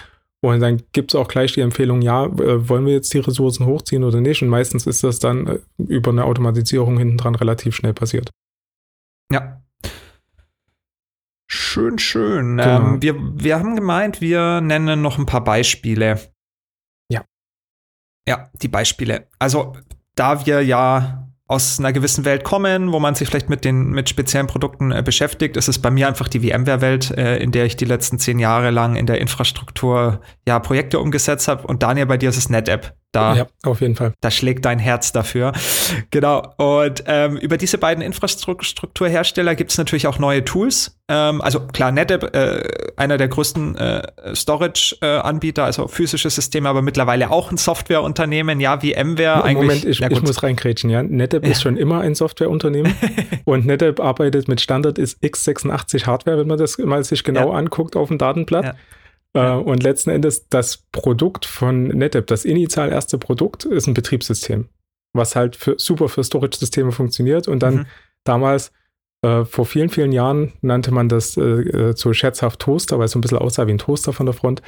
Speaker 1: Und dann gibt es auch gleich die Empfehlung, ja, äh, wollen wir jetzt die Ressourcen hochziehen oder nicht? Und meistens ist das dann äh, über eine Automatisierung hinten dran relativ schnell passiert.
Speaker 2: Ja. Schön, schön. Genau. Ähm, wir, wir haben gemeint, wir nennen noch ein paar Beispiele.
Speaker 1: Ja.
Speaker 2: Ja, die Beispiele. Also, da wir ja aus einer gewissen Welt kommen, wo man sich vielleicht mit den mit speziellen Produkten äh, beschäftigt, ist es bei mir einfach die VMware-Welt, äh, in der ich die letzten zehn Jahre lang in der Infrastruktur ja Projekte umgesetzt habe. Und Daniel, bei dir ist es NetApp. Da,
Speaker 1: ja, auf jeden Fall.
Speaker 2: Da schlägt dein Herz dafür. Genau. Und ähm, über diese beiden Infrastrukturhersteller gibt es natürlich auch neue Tools. Ähm, also klar, NetApp, äh, einer der größten äh, Storage-Anbieter, äh, also physische Systeme, aber mittlerweile auch ein Softwareunternehmen, ja, wie VMware
Speaker 1: eigentlich. Moment, ich, ich muss reinkrätschen, ja. NetApp ja. ist schon immer ein Softwareunternehmen und NetApp arbeitet mit Standard ist x86 Hardware, wenn man das mal sich genau ja. anguckt auf dem Datenblatt. Ja. Ja. Äh, und letzten Endes das Produkt von NetApp, das initial erste Produkt, ist ein Betriebssystem, was halt für, super für Storage-Systeme funktioniert. Und dann mhm. damals, äh, vor vielen, vielen Jahren, nannte man das äh, äh so scherzhaft Toaster, weil es so ein bisschen aussah wie ein Toaster von der Front.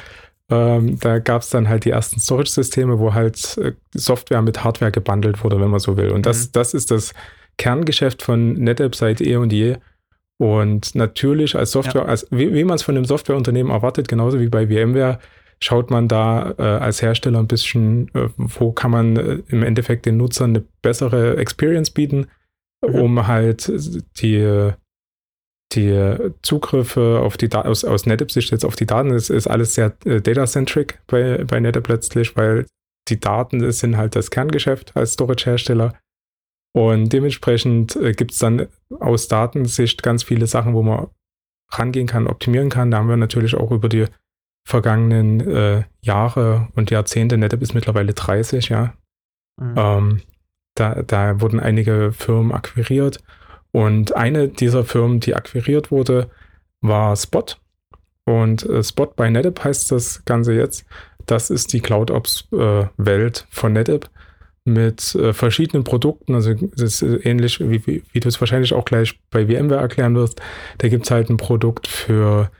Speaker 1: Ähm, da gab es dann halt die ersten Storage-Systeme, wo halt äh, Software mit Hardware gebundelt wurde, wenn man so will. Und das, mhm. das ist das Kerngeschäft von NetApp seit eh und je. Und natürlich als Software, ja. als, wie, wie man es von einem Softwareunternehmen erwartet, genauso wie bei VMware, schaut man da äh, als Hersteller ein bisschen, äh, wo kann man äh, im Endeffekt den Nutzern eine bessere Experience bieten, mhm. um halt die, die Zugriffe auf die Daten, aus, aus NetApp-Sicht jetzt auf die Daten, ist, ist alles sehr äh, data-centric bei, bei NetApp letztlich, weil die Daten sind halt das Kerngeschäft als Storage-Hersteller. Und dementsprechend äh, gibt es dann aus Datensicht ganz viele Sachen, wo man rangehen kann, optimieren kann. Da haben wir natürlich auch über die vergangenen äh, Jahre und Jahrzehnte, NetApp ist mittlerweile 30, ja. Mhm. Ähm, da, da wurden einige Firmen akquiriert und eine dieser Firmen, die akquiriert wurde, war Spot. Und äh, Spot bei NetApp heißt das Ganze jetzt. Das ist die CloudOps-Welt äh, von NetApp mit äh, verschiedenen Produkten. Also das ist ähnlich, wie, wie, wie du es wahrscheinlich auch gleich bei VMware erklären wirst. Da gibt es halt ein Produkt für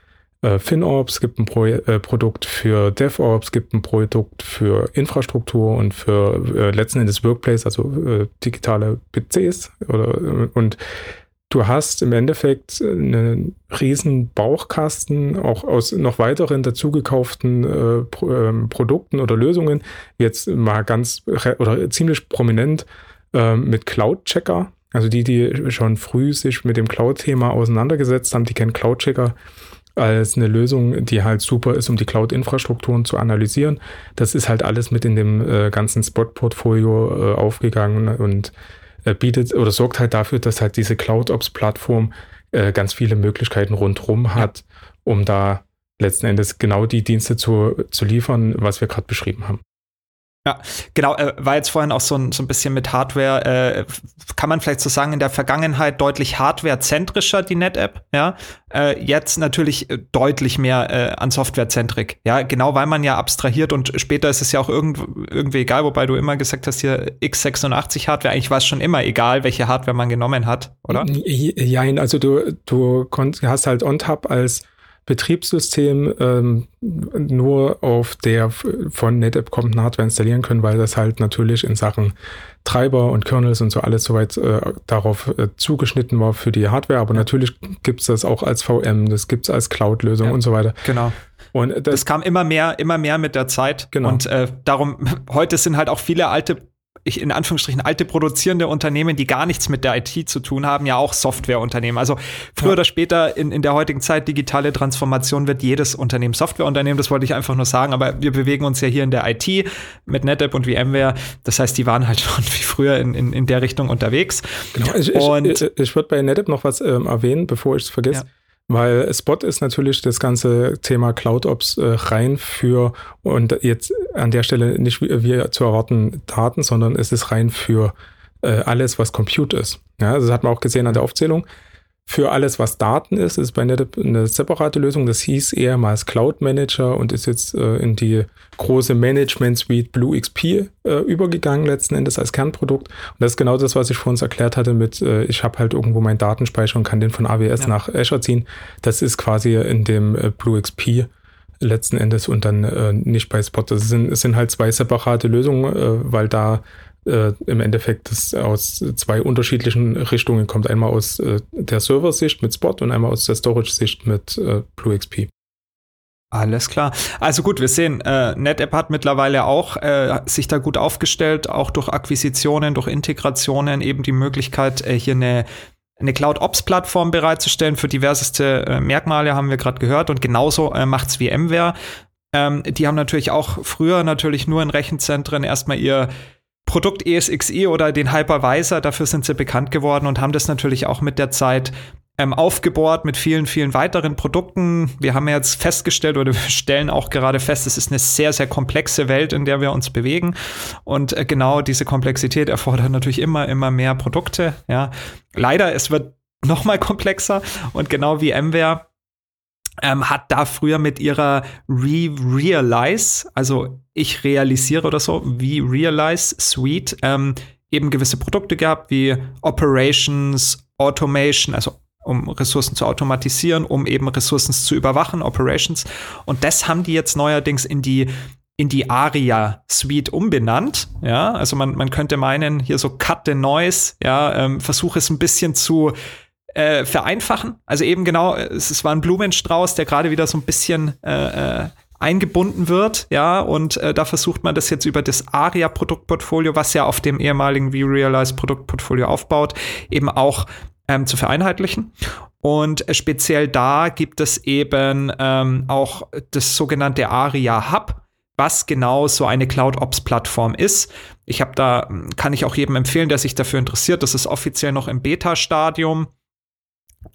Speaker 1: äh, FinOps, gibt ein Pro äh, Produkt für DevOps, gibt ein Produkt für Infrastruktur und für äh, letzten Endes Workplace, also äh, digitale PCs. Oder, äh, und du hast im Endeffekt einen riesen Bauchkasten, auch aus noch weiteren dazugekauften äh, Pro, äh, Produkten oder Lösungen, jetzt mal ganz oder ziemlich prominent äh, mit Cloud-Checker. Also die, die schon früh sich mit dem Cloud-Thema auseinandergesetzt haben, die kennen Cloud-Checker als eine Lösung, die halt super ist, um die Cloud-Infrastrukturen zu analysieren. Das ist halt alles mit in dem äh, ganzen Spot-Portfolio äh, aufgegangen und äh, bietet oder sorgt halt dafür, dass halt diese CloudOps-Plattform äh, ganz viele Möglichkeiten rundherum hat, um da letzten Endes genau die Dienste zu, zu liefern, was wir gerade beschrieben haben.
Speaker 2: Ja, genau, äh, war jetzt vorhin auch so ein, so ein bisschen mit Hardware, äh, kann man vielleicht so sagen, in der Vergangenheit deutlich hardwarezentrischer, die NetApp, ja. Äh, jetzt natürlich äh, deutlich mehr äh, an Softwarezentrik, ja, genau, weil man ja abstrahiert und später ist es ja auch irgend, irgendwie egal, wobei du immer gesagt hast, hier x86 Hardware, eigentlich war es schon immer egal, welche Hardware man genommen hat, oder?
Speaker 1: Ja, also du, du hast halt OnTap als Betriebssystem ähm, nur auf der von NetApp kommenden Hardware installieren können, weil das halt natürlich in Sachen Treiber und Kernels und so alles soweit äh, darauf äh, zugeschnitten war für die Hardware. Aber natürlich gibt es das auch als VM, das gibt es als Cloud-Lösung ja, und so weiter.
Speaker 2: Genau. Und das, das, kam immer mehr, immer mehr mit der Zeit. Genau. Und äh, darum, heute sind halt auch viele alte ich in Anführungsstrichen alte produzierende Unternehmen, die gar nichts mit der IT zu tun haben, ja auch Softwareunternehmen. Also früher ja. oder später in, in der heutigen Zeit digitale Transformation wird jedes Unternehmen Softwareunternehmen. Das wollte ich einfach nur sagen. Aber wir bewegen uns ja hier in der IT mit NetApp und VMware. Das heißt, die waren halt schon wie früher in, in, in der Richtung unterwegs.
Speaker 1: Genau. Ich, und ich, ich, ich würde bei NetApp noch was ähm, erwähnen, bevor ich es vergesse. Ja. Weil Spot ist natürlich das ganze Thema CloudOps äh, rein für, und jetzt an der Stelle nicht wie, wie zu erwarten Daten, sondern es ist rein für äh, alles, was Compute ist. Ja, also das hat man auch gesehen an der Aufzählung. Für alles, was Daten ist, ist bei NetApp eine separate Lösung. Das hieß ehemals Cloud Manager und ist jetzt äh, in die große Management Suite Blue XP äh, übergegangen, letzten Endes als Kernprodukt. Und das ist genau das, was ich vor uns erklärt hatte mit, äh, ich habe halt irgendwo meinen Datenspeicher und kann den von AWS ja. nach Azure ziehen. Das ist quasi in dem äh, Blue XP letzten Endes und dann äh, nicht bei Spot. Das sind, es sind halt zwei separate Lösungen, äh, weil da äh, im Endeffekt das aus zwei unterschiedlichen Richtungen kommt. Einmal aus äh, der Server-Sicht mit Spot und einmal aus der Storage-Sicht mit äh, BlueXP.
Speaker 2: Alles klar. Also gut, wir sehen, äh, NetApp hat mittlerweile auch äh, sich da gut aufgestellt, auch durch Akquisitionen, durch Integrationen eben die Möglichkeit, äh, hier eine eine Cloud-Ops-Plattform bereitzustellen für diverseste äh, Merkmale, haben wir gerade gehört. Und genauso äh, macht's VMware. Ähm, die haben natürlich auch früher natürlich nur in Rechenzentren erstmal ihr Produkt ESXi oder den Hypervisor, dafür sind sie bekannt geworden und haben das natürlich auch mit der Zeit ähm, aufgebohrt mit vielen, vielen weiteren Produkten. Wir haben jetzt festgestellt oder wir stellen auch gerade fest, es ist eine sehr, sehr komplexe Welt, in der wir uns bewegen. Und äh, genau diese Komplexität erfordert natürlich immer, immer mehr Produkte. Ja, leider, es wird noch mal komplexer und genau wie MWare ähm, hat da früher mit ihrer Re-Realize, also ich realisiere oder so, wie Realize Suite, ähm, eben gewisse Produkte gehabt, wie Operations, Automation, also um Ressourcen zu automatisieren, um eben Ressourcen zu überwachen, Operations. Und das haben die jetzt neuerdings in die in die ARIA Suite umbenannt. Ja, also man, man könnte meinen, hier so Cut the Noise, ja, ähm, versuche es ein bisschen zu äh, vereinfachen. Also eben genau, es, es war ein Blumenstrauß, der gerade wieder so ein bisschen äh, äh, eingebunden wird, ja, und äh, da versucht man das jetzt über das ARIA-Produktportfolio, was ja auf dem ehemaligen V-Realize-Produktportfolio aufbaut, eben auch ähm, zu vereinheitlichen. Und äh, speziell da gibt es eben ähm, auch das sogenannte ARIA Hub, was genau so eine Cloud Ops Plattform ist. Ich habe da, kann ich auch jedem empfehlen, der sich dafür interessiert. Das ist offiziell noch im Beta-Stadium.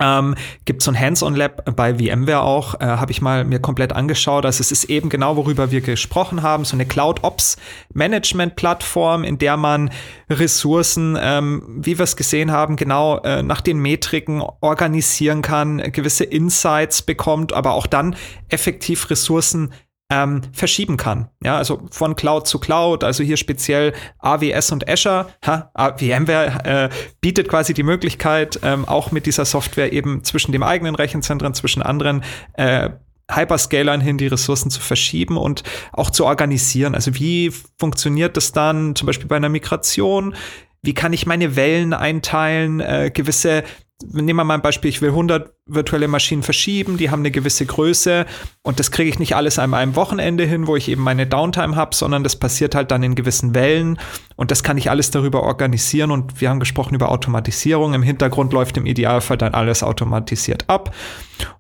Speaker 2: Ähm, gibt so ein Hands-on-Lab bei VMware auch, äh, habe ich mal mir komplett angeschaut. Also es ist eben genau, worüber wir gesprochen haben, so eine Cloud-Ops-Management-Plattform, in der man Ressourcen, ähm, wie wir es gesehen haben, genau äh, nach den Metriken organisieren kann, gewisse Insights bekommt, aber auch dann effektiv Ressourcen ähm, verschieben kann. Ja, also von Cloud zu Cloud, also hier speziell AWS und Azure. Ha, VMware äh, bietet quasi die Möglichkeit, ähm, auch mit dieser Software eben zwischen dem eigenen Rechenzentren, zwischen anderen äh, Hyperscalern hin die Ressourcen zu verschieben und auch zu organisieren. Also wie funktioniert das dann zum Beispiel bei einer Migration? Wie kann ich meine Wellen einteilen, äh, gewisse nehmen wir mal ein Beispiel, ich will 100 virtuelle Maschinen verschieben, die haben eine gewisse Größe und das kriege ich nicht alles an einem Wochenende hin, wo ich eben meine Downtime habe, sondern das passiert halt dann in gewissen Wellen und das kann ich alles darüber organisieren und wir haben gesprochen über Automatisierung. Im Hintergrund läuft im Idealfall dann alles automatisiert ab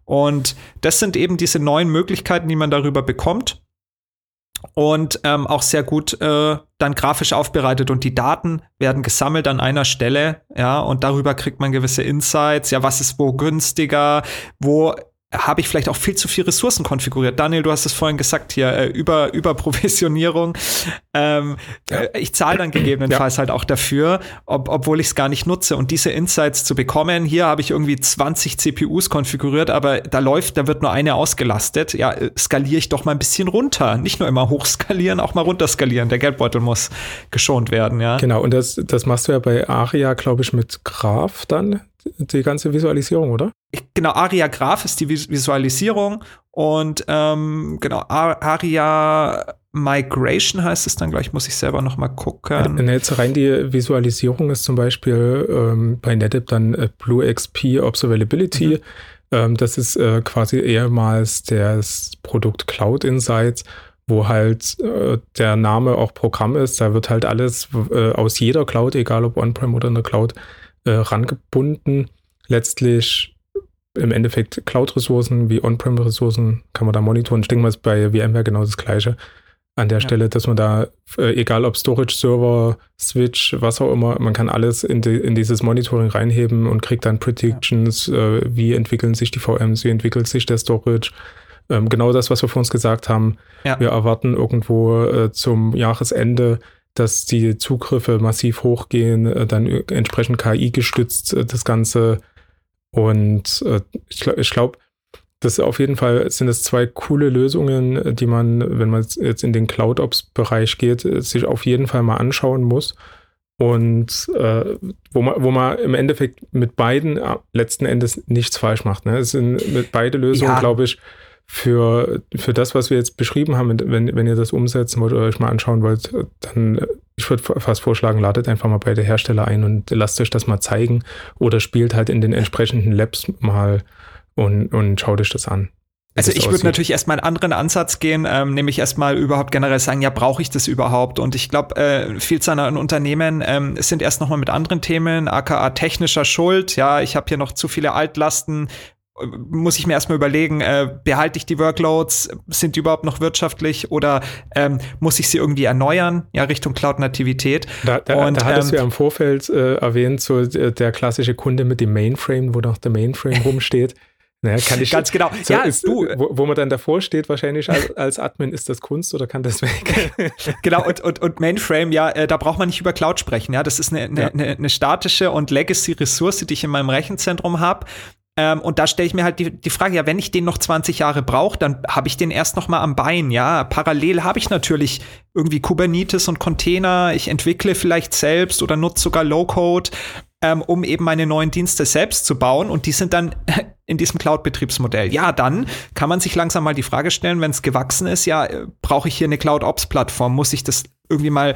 Speaker 2: und das sind eben diese neuen Möglichkeiten, die man darüber bekommt. Und ähm, auch sehr gut äh, dann grafisch aufbereitet und die Daten werden gesammelt an einer Stelle, ja, und darüber kriegt man gewisse Insights, ja, was ist wo günstiger, wo habe ich vielleicht auch viel zu viel Ressourcen konfiguriert. Daniel, du hast es vorhin gesagt hier, äh, über, über Provisionierung. Ähm, ja. äh, ich zahle dann gegebenenfalls ja. halt auch dafür, ob, obwohl ich es gar nicht nutze. Und diese Insights zu bekommen, hier habe ich irgendwie 20 CPUs konfiguriert, aber da läuft, da wird nur eine ausgelastet. Ja, äh, skaliere ich doch mal ein bisschen runter. Nicht nur immer hochskalieren, auch mal runterskalieren. Der Geldbeutel muss geschont werden, ja.
Speaker 1: Genau, und das, das machst du ja bei Aria, glaube ich, mit Graph dann, die ganze Visualisierung, oder?
Speaker 2: Genau, Aria Graph ist die Visualisierung und ähm, genau, Aria Migration heißt es dann gleich, muss ich selber noch mal gucken.
Speaker 1: Ja, jetzt rein die Visualisierung ist zum Beispiel ähm, bei NetApp dann äh, Blue XP Observability. Mhm. Ähm, das ist äh, quasi ehemals das Produkt Cloud Insights wo halt äh, der Name auch Programm ist. Da wird halt alles äh, aus jeder Cloud, egal ob On-Prem oder in der Cloud, äh, rangebunden. Letztlich im Endeffekt Cloud-Ressourcen wie On-Prem-Ressourcen kann man da monitoren. Ich denke mal, ist bei VMware genau das Gleiche. An der ja. Stelle, dass man da, äh, egal ob Storage, Server, Switch, was auch immer, man kann alles in, die, in dieses Monitoring reinheben und kriegt dann Predictions, ja. äh, wie entwickeln sich die VMs, wie entwickelt sich der Storage. Ähm, genau das, was wir vor uns gesagt haben. Ja. Wir erwarten irgendwo äh, zum Jahresende dass die Zugriffe massiv hochgehen, äh, dann entsprechend KI gestützt äh, das Ganze. Und äh, ich glaube, ich glaub, das auf jeden Fall sind es zwei coole Lösungen, die man, wenn man jetzt in den Cloud-Ops-Bereich geht, sich auf jeden Fall mal anschauen muss. Und äh, wo, man, wo man im Endeffekt mit beiden letzten Endes nichts falsch macht. Ne? Es sind mit beide Lösungen, ja. glaube ich, für, für das, was wir jetzt beschrieben haben, wenn, wenn ihr das umsetzen wollt oder euch mal anschauen wollt, dann, ich würde fast vorschlagen, ladet einfach mal beide Hersteller ein und lasst euch das mal zeigen oder spielt halt in den entsprechenden Labs mal und, und schaut euch das an.
Speaker 2: Also ich würde natürlich erstmal einen anderen Ansatz gehen, ähm, nämlich erstmal überhaupt generell sagen, ja, brauche ich das überhaupt? Und ich glaube, äh, Vielzahl an Unternehmen ähm, sind erst nochmal mit anderen Themen, aka technischer Schuld. Ja, ich habe hier noch zu viele Altlasten, muss ich mir erstmal überlegen, äh, behalte ich die Workloads, sind die überhaupt noch wirtschaftlich oder ähm, muss ich sie irgendwie erneuern, ja, Richtung Cloud-Nativität.
Speaker 1: Da, da, und, da hattest ähm, du ja im Vorfeld äh, erwähnt, so äh, der klassische Kunde mit dem Mainframe, wo noch der Mainframe rumsteht. Naja, kann ich,
Speaker 2: Ganz genau.
Speaker 1: So ja, ist, du. Wo, wo, man dann davor steht, wahrscheinlich als, als, Admin, ist das Kunst oder kann das weg?
Speaker 2: genau, und, und, und Mainframe, ja, äh, da braucht man nicht über Cloud sprechen. Ja, das ist eine, eine, ja. eine, eine statische und Legacy-Ressource, die ich in meinem Rechenzentrum habe. Ähm, und da stelle ich mir halt die, die Frage, ja, wenn ich den noch 20 Jahre brauche, dann habe ich den erst noch mal am Bein, ja. Parallel habe ich natürlich irgendwie Kubernetes und Container. Ich entwickle vielleicht selbst oder nutze sogar Low-Code, ähm, um eben meine neuen Dienste selbst zu bauen. Und die sind dann in diesem Cloud-Betriebsmodell. Ja, dann kann man sich langsam mal die Frage stellen, wenn es gewachsen ist, ja, äh, brauche ich hier eine Cloud-Ops-Plattform? Muss ich das irgendwie mal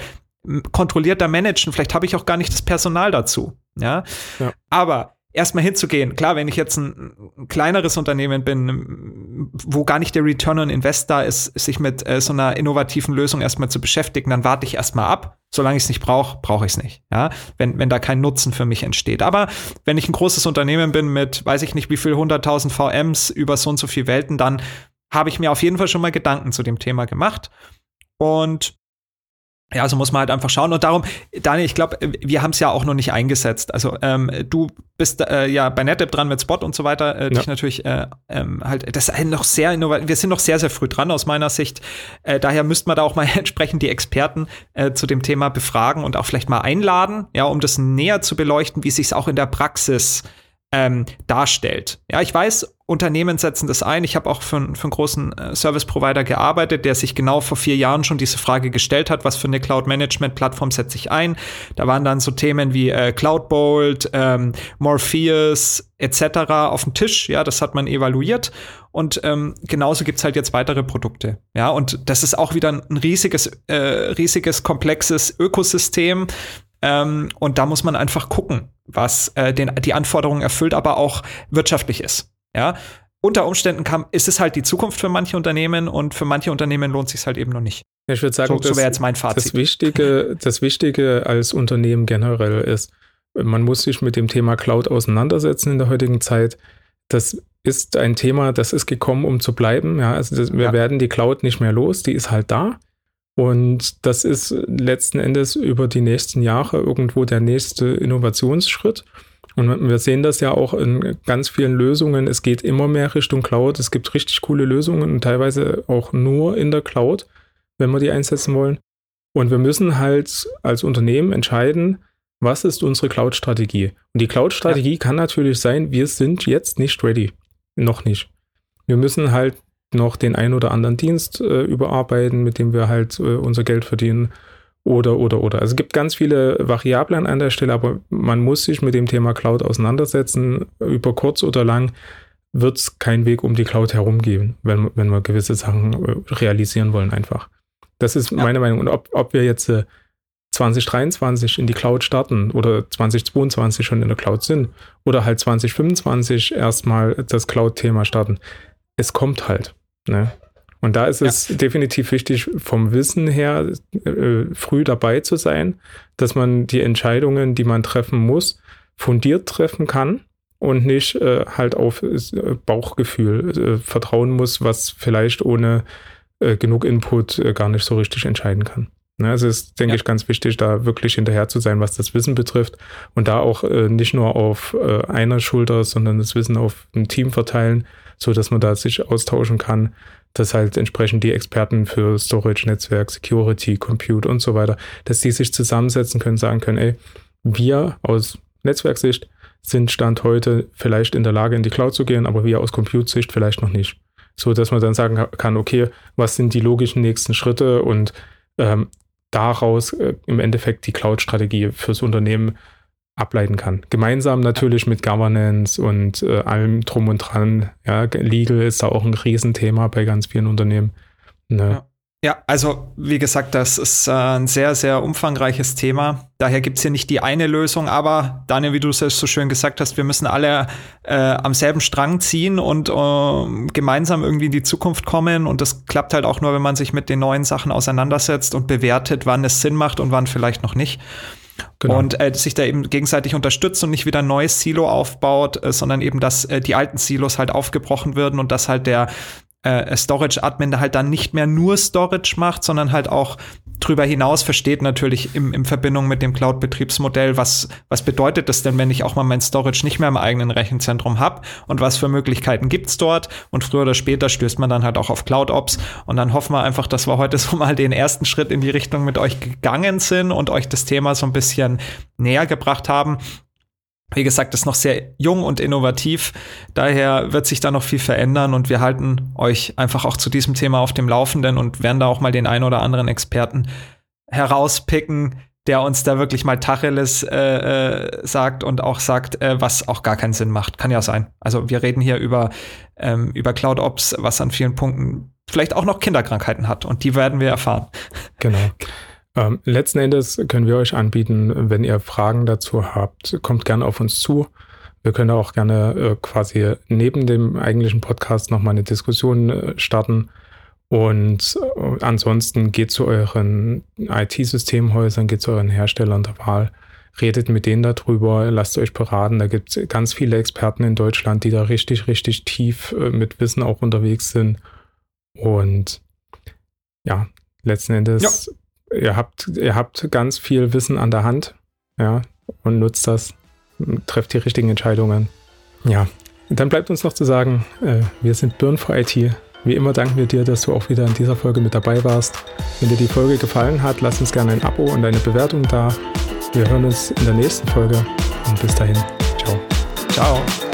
Speaker 2: kontrollierter managen? Vielleicht habe ich auch gar nicht das Personal dazu. Ja. ja. Aber erstmal hinzugehen. Klar, wenn ich jetzt ein, ein, kleineres Unternehmen bin, wo gar nicht der Return on Invest da ist, sich mit äh, so einer innovativen Lösung erstmal zu beschäftigen, dann warte ich erstmal ab. Solange ich es nicht brauche, brauche ich es nicht. Ja, wenn, wenn da kein Nutzen für mich entsteht. Aber wenn ich ein großes Unternehmen bin mit, weiß ich nicht, wie viel 100.000 VMs über so und so viel Welten, dann habe ich mir auf jeden Fall schon mal Gedanken zu dem Thema gemacht. Und ja, also muss man halt einfach schauen. Und darum, Daniel, ich glaube, wir haben es ja auch noch nicht eingesetzt. Also ähm, du bist äh, ja bei NetApp dran mit Spot und so weiter. Äh, ja. Dich natürlich äh, ähm, halt, das ist noch sehr innovativ. Wir sind noch sehr, sehr früh dran aus meiner Sicht. Äh, daher müsste man da auch mal entsprechend die Experten äh, zu dem Thema befragen und auch vielleicht mal einladen, ja, um das näher zu beleuchten, wie sich es auch in der Praxis ähm, darstellt. Ja, ich weiß, Unternehmen setzen das ein. Ich habe auch für, für einen großen äh, Service-Provider gearbeitet, der sich genau vor vier Jahren schon diese Frage gestellt hat, was für eine Cloud-Management-Plattform setze ich ein. Da waren dann so Themen wie äh, Cloudbolt, ähm, Morpheus etc. auf dem Tisch. Ja, das hat man evaluiert. Und ähm, genauso gibt's halt jetzt weitere Produkte. Ja, und das ist auch wieder ein riesiges, äh, riesiges, komplexes Ökosystem. Ähm, und da muss man einfach gucken, was äh, den, die Anforderungen erfüllt, aber auch wirtschaftlich ist. Ja, unter Umständen kann, ist es halt die Zukunft für manche Unternehmen und für manche Unternehmen lohnt sich halt eben noch nicht.
Speaker 1: Ich würde sagen, so, so wäre jetzt mein Fazit. Das Wichtige, das Wichtige als Unternehmen generell ist, man muss sich mit dem Thema Cloud auseinandersetzen in der heutigen Zeit. Das ist ein Thema, das ist gekommen, um zu bleiben. Ja, also das, wir ja. werden die Cloud nicht mehr los, die ist halt da. Und das ist letzten Endes über die nächsten Jahre irgendwo der nächste Innovationsschritt. Und wir sehen das ja auch in ganz vielen Lösungen. Es geht immer mehr Richtung Cloud. Es gibt richtig coole Lösungen und teilweise auch nur in der Cloud, wenn wir die einsetzen wollen. Und wir müssen halt als Unternehmen entscheiden, was ist unsere Cloud-Strategie? Und die Cloud-Strategie ja. kann natürlich sein, wir sind jetzt nicht ready. Noch nicht. Wir müssen halt noch den ein oder anderen Dienst äh, überarbeiten, mit dem wir halt äh, unser Geld verdienen. Oder, oder, oder. Also es gibt ganz viele Variablen an der Stelle, aber man muss sich mit dem Thema Cloud auseinandersetzen. Über kurz oder lang wird es keinen Weg um die Cloud herum geben, wenn, wenn wir gewisse Sachen äh, realisieren wollen einfach. Das ist ja. meine Meinung. Und ob, ob wir jetzt äh, 2023 in die Cloud starten oder 2022 schon in der Cloud sind oder halt 2025 erstmal das Cloud-Thema starten, es kommt halt. Ne? Und da ist es ja. definitiv wichtig, vom Wissen her äh, früh dabei zu sein, dass man die Entscheidungen, die man treffen muss, fundiert treffen kann und nicht äh, halt auf äh, Bauchgefühl äh, vertrauen muss, was vielleicht ohne äh, genug Input äh, gar nicht so richtig entscheiden kann. Ne, also es ist, denke ja. ich, ganz wichtig, da wirklich hinterher zu sein, was das Wissen betrifft und da auch äh, nicht nur auf äh, einer Schulter, sondern das Wissen auf ein Team verteilen, so dass man da sich austauschen kann, dass halt entsprechend die Experten für Storage, Netzwerk, Security, Compute und so weiter, dass die sich zusammensetzen können, sagen können, ey, wir aus Netzwerksicht sind Stand heute vielleicht in der Lage, in die Cloud zu gehen, aber wir aus Compute-Sicht vielleicht noch nicht. So dass man dann sagen kann, okay, was sind die logischen nächsten Schritte und ähm, daraus äh, im Endeffekt die Cloud-Strategie fürs Unternehmen ableiten kann. Gemeinsam natürlich mit Governance und äh, allem drum und dran. Ja, Legal ist da auch ein Riesenthema bei ganz vielen Unternehmen.
Speaker 2: Ne? Ja. Ja, also wie gesagt, das ist äh, ein sehr, sehr umfangreiches Thema. Daher gibt es hier nicht die eine Lösung, aber Daniel, wie du es so schön gesagt hast, wir müssen alle äh, am selben Strang ziehen und äh, gemeinsam irgendwie in die Zukunft kommen. Und das klappt halt auch nur, wenn man sich mit den neuen Sachen auseinandersetzt und bewertet, wann es Sinn macht und wann vielleicht noch nicht. Genau. Und äh, sich da eben gegenseitig unterstützt und nicht wieder ein neues Silo aufbaut, äh, sondern eben, dass äh, die alten Silos halt aufgebrochen werden und dass halt der äh, Storage-Admin halt dann nicht mehr nur Storage macht, sondern halt auch drüber hinaus versteht natürlich im, in Verbindung mit dem Cloud-Betriebsmodell, was, was bedeutet das denn, wenn ich auch mal mein Storage nicht mehr im eigenen Rechenzentrum habe und was für Möglichkeiten gibt's dort? Und früher oder später stößt man dann halt auch auf CloudOps. Und dann hoffen wir einfach, dass wir heute so mal den ersten Schritt in die Richtung mit euch gegangen sind und euch das Thema so ein bisschen näher gebracht haben. Wie gesagt, ist noch sehr jung und innovativ. Daher wird sich da noch viel verändern und wir halten euch einfach auch zu diesem Thema auf dem Laufenden und werden da auch mal den ein oder anderen Experten herauspicken, der uns da wirklich mal Tacheles äh, äh, sagt und auch sagt, äh, was auch gar keinen Sinn macht. Kann ja sein. Also wir reden hier über, ähm, über Cloud Ops, was an vielen Punkten vielleicht auch noch Kinderkrankheiten hat und die werden wir erfahren.
Speaker 1: Genau. Ähm, letzten Endes können wir euch anbieten, wenn ihr Fragen dazu habt, kommt gerne auf uns zu. Wir können auch gerne äh, quasi neben dem eigentlichen Podcast nochmal eine Diskussion äh, starten. Und äh, ansonsten geht zu euren IT-Systemhäusern, geht zu euren Herstellern der Wahl, redet mit denen darüber, lasst euch beraten. Da gibt es ganz viele Experten in Deutschland, die da richtig, richtig tief äh, mit Wissen auch unterwegs sind. Und ja, letzten Endes ja ihr habt, ihr habt ganz viel Wissen an der Hand, ja, und nutzt das, trefft die richtigen Entscheidungen. Ja, dann bleibt uns noch zu sagen, äh, wir sind Birn for IT. Wie immer danken wir dir, dass du auch wieder in dieser Folge mit dabei warst. Wenn dir die Folge gefallen hat, lass uns gerne ein Abo und eine Bewertung da. Wir hören uns in der nächsten Folge und bis dahin. Ciao.
Speaker 2: Ciao.